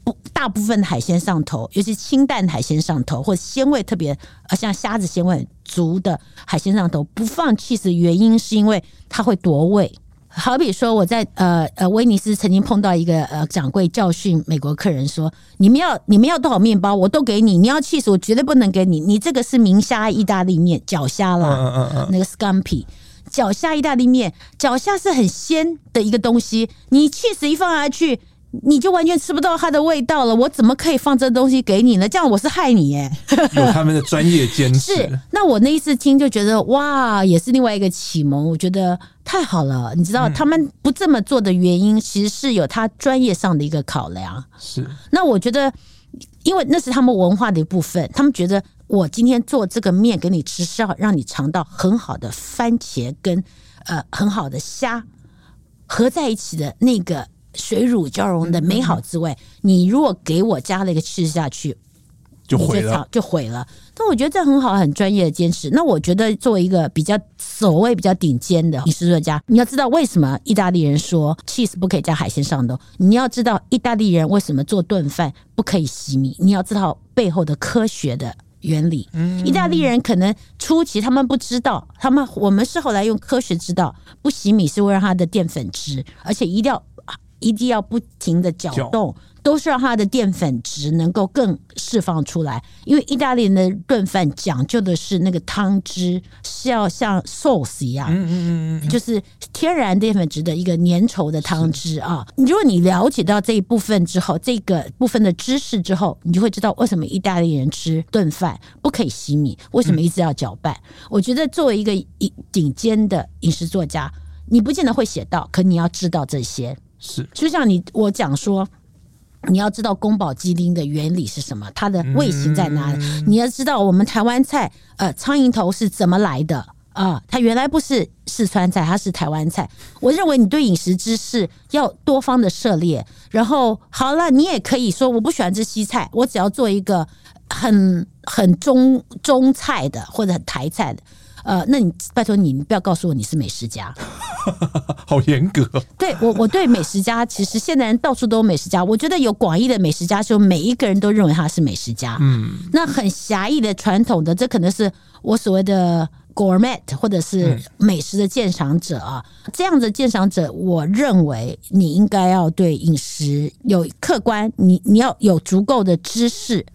不大部分的海鲜上头，尤其清淡海鲜上头，或者鲜味特别呃像虾子鲜味很足的海鲜上头，不放 cheese 的原因是因为它会夺味。好比说，我在呃呃威尼斯曾经碰到一个呃掌柜教训美国客人说：“你们要你们要多少面包，我都给你。你要气死，我绝对不能给你。你这个是明虾意大利面，脚虾啦，嗯嗯嗯那个 scampi，脚虾意大利面，脚下是很鲜的一个东西。你气死一放下去。”你就完全吃不到它的味道了，我怎么可以放这东西给你呢？这样我是害你耶！有他们的专业坚持。是，那我那一次听就觉得哇，也是另外一个启蒙，我觉得太好了。你知道他们不这么做的原因，其实是有他专业上的一个考量。是，那我觉得，因为那是他们文化的一部分，他们觉得我今天做这个面给你吃，是要让你尝到很好的番茄跟呃很好的虾合在一起的那个。水乳交融的美好滋味，嗯、你如果给我加了一个吃下去，就毁了，就毁了。但我觉得这很好，很专业的坚持。那我觉得作为一个比较所谓比较顶尖的饮食作家，你要知道为什么意大利人说 cheese 不可以加海鲜上的，你要知道意大利人为什么做炖饭不可以洗米，你要知道背后的科学的原理。意大利人可能初期他们不知道，他们我们是后来用科学知道，不洗米是为了它的淀粉质，而且一定要。一定要不停的搅动，都是让它的淀粉质能够更释放出来。因为意大利人的炖饭讲究的是那个汤汁是要像 sauce 一样，嗯嗯嗯，就是天然淀粉质的一个粘稠的汤汁啊。如果你了解到这一部分之后，这个部分的知识之后，你就会知道为什么意大利人吃炖饭不可以洗米，为什么一直要搅拌。我觉得作为一个顶尖的饮食作家，你不见得会写到，可你要知道这些。是，就像你我讲说，你要知道宫保鸡丁的原理是什么，它的味型在哪里？嗯、你要知道我们台湾菜，呃，苍蝇头是怎么来的啊、呃？它原来不是四川菜，它是台湾菜。我认为你对饮食知识要多方的涉猎。然后好了，你也可以说我不喜欢吃西菜，我只要做一个很很中中菜的或者很台菜的，呃，那你拜托你，你不要告诉我你是美食家，好严格。对我，我对美食家，其实现在人到处都有美食家。我觉得有广义的美食家，就每一个人都认为他是美食家。嗯，那很狭义的传统的，这可能是我所谓的。Gourmet 或者是美食的鉴赏者啊，这样的鉴赏者，我认为你应该要对饮食有客观，你你要有足够的知识，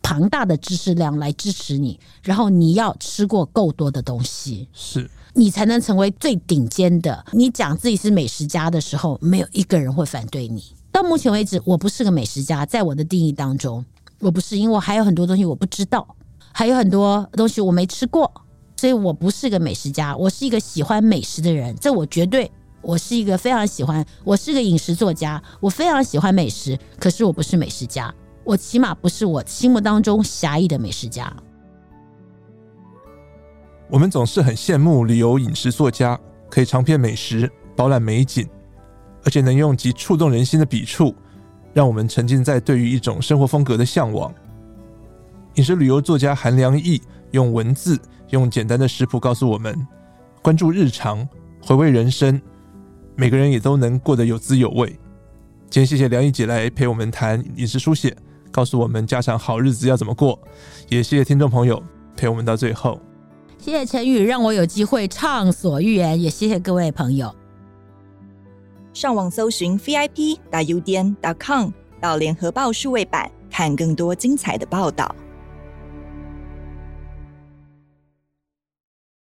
庞大的知识量来支持你，然后你要吃过够多的东西，是你才能成为最顶尖的。你讲自己是美食家的时候，没有一个人会反对你。到目前为止，我不是个美食家，在我的定义当中，我不是，因为我还有很多东西我不知道，还有很多东西我没吃过。所以我不是个美食家，我是一个喜欢美食的人。这我绝对，我是一个非常喜欢，我是个饮食作家，我非常喜欢美食。可是我不是美食家，我起码不是我心目当中狭义的美食家。我们总是很羡慕旅游饮食作家，可以尝遍美食，饱览美景，而且能用极触动人心的笔触，让我们沉浸在对于一种生活风格的向往。饮食旅游作家韩良忆用文字。用简单的食谱告诉我们：关注日常，回味人生，每个人也都能过得有滋有味。今天谢谢良毅姐来陪我们谈饮食书写，告诉我们家常好日子要怎么过。也谢谢听众朋友陪我们到最后。谢谢陈宇，让我有机会畅所欲言。也谢谢各位朋友。上网搜寻 vip 打 udn 点 com 到联合报数位版，看更多精彩的报道。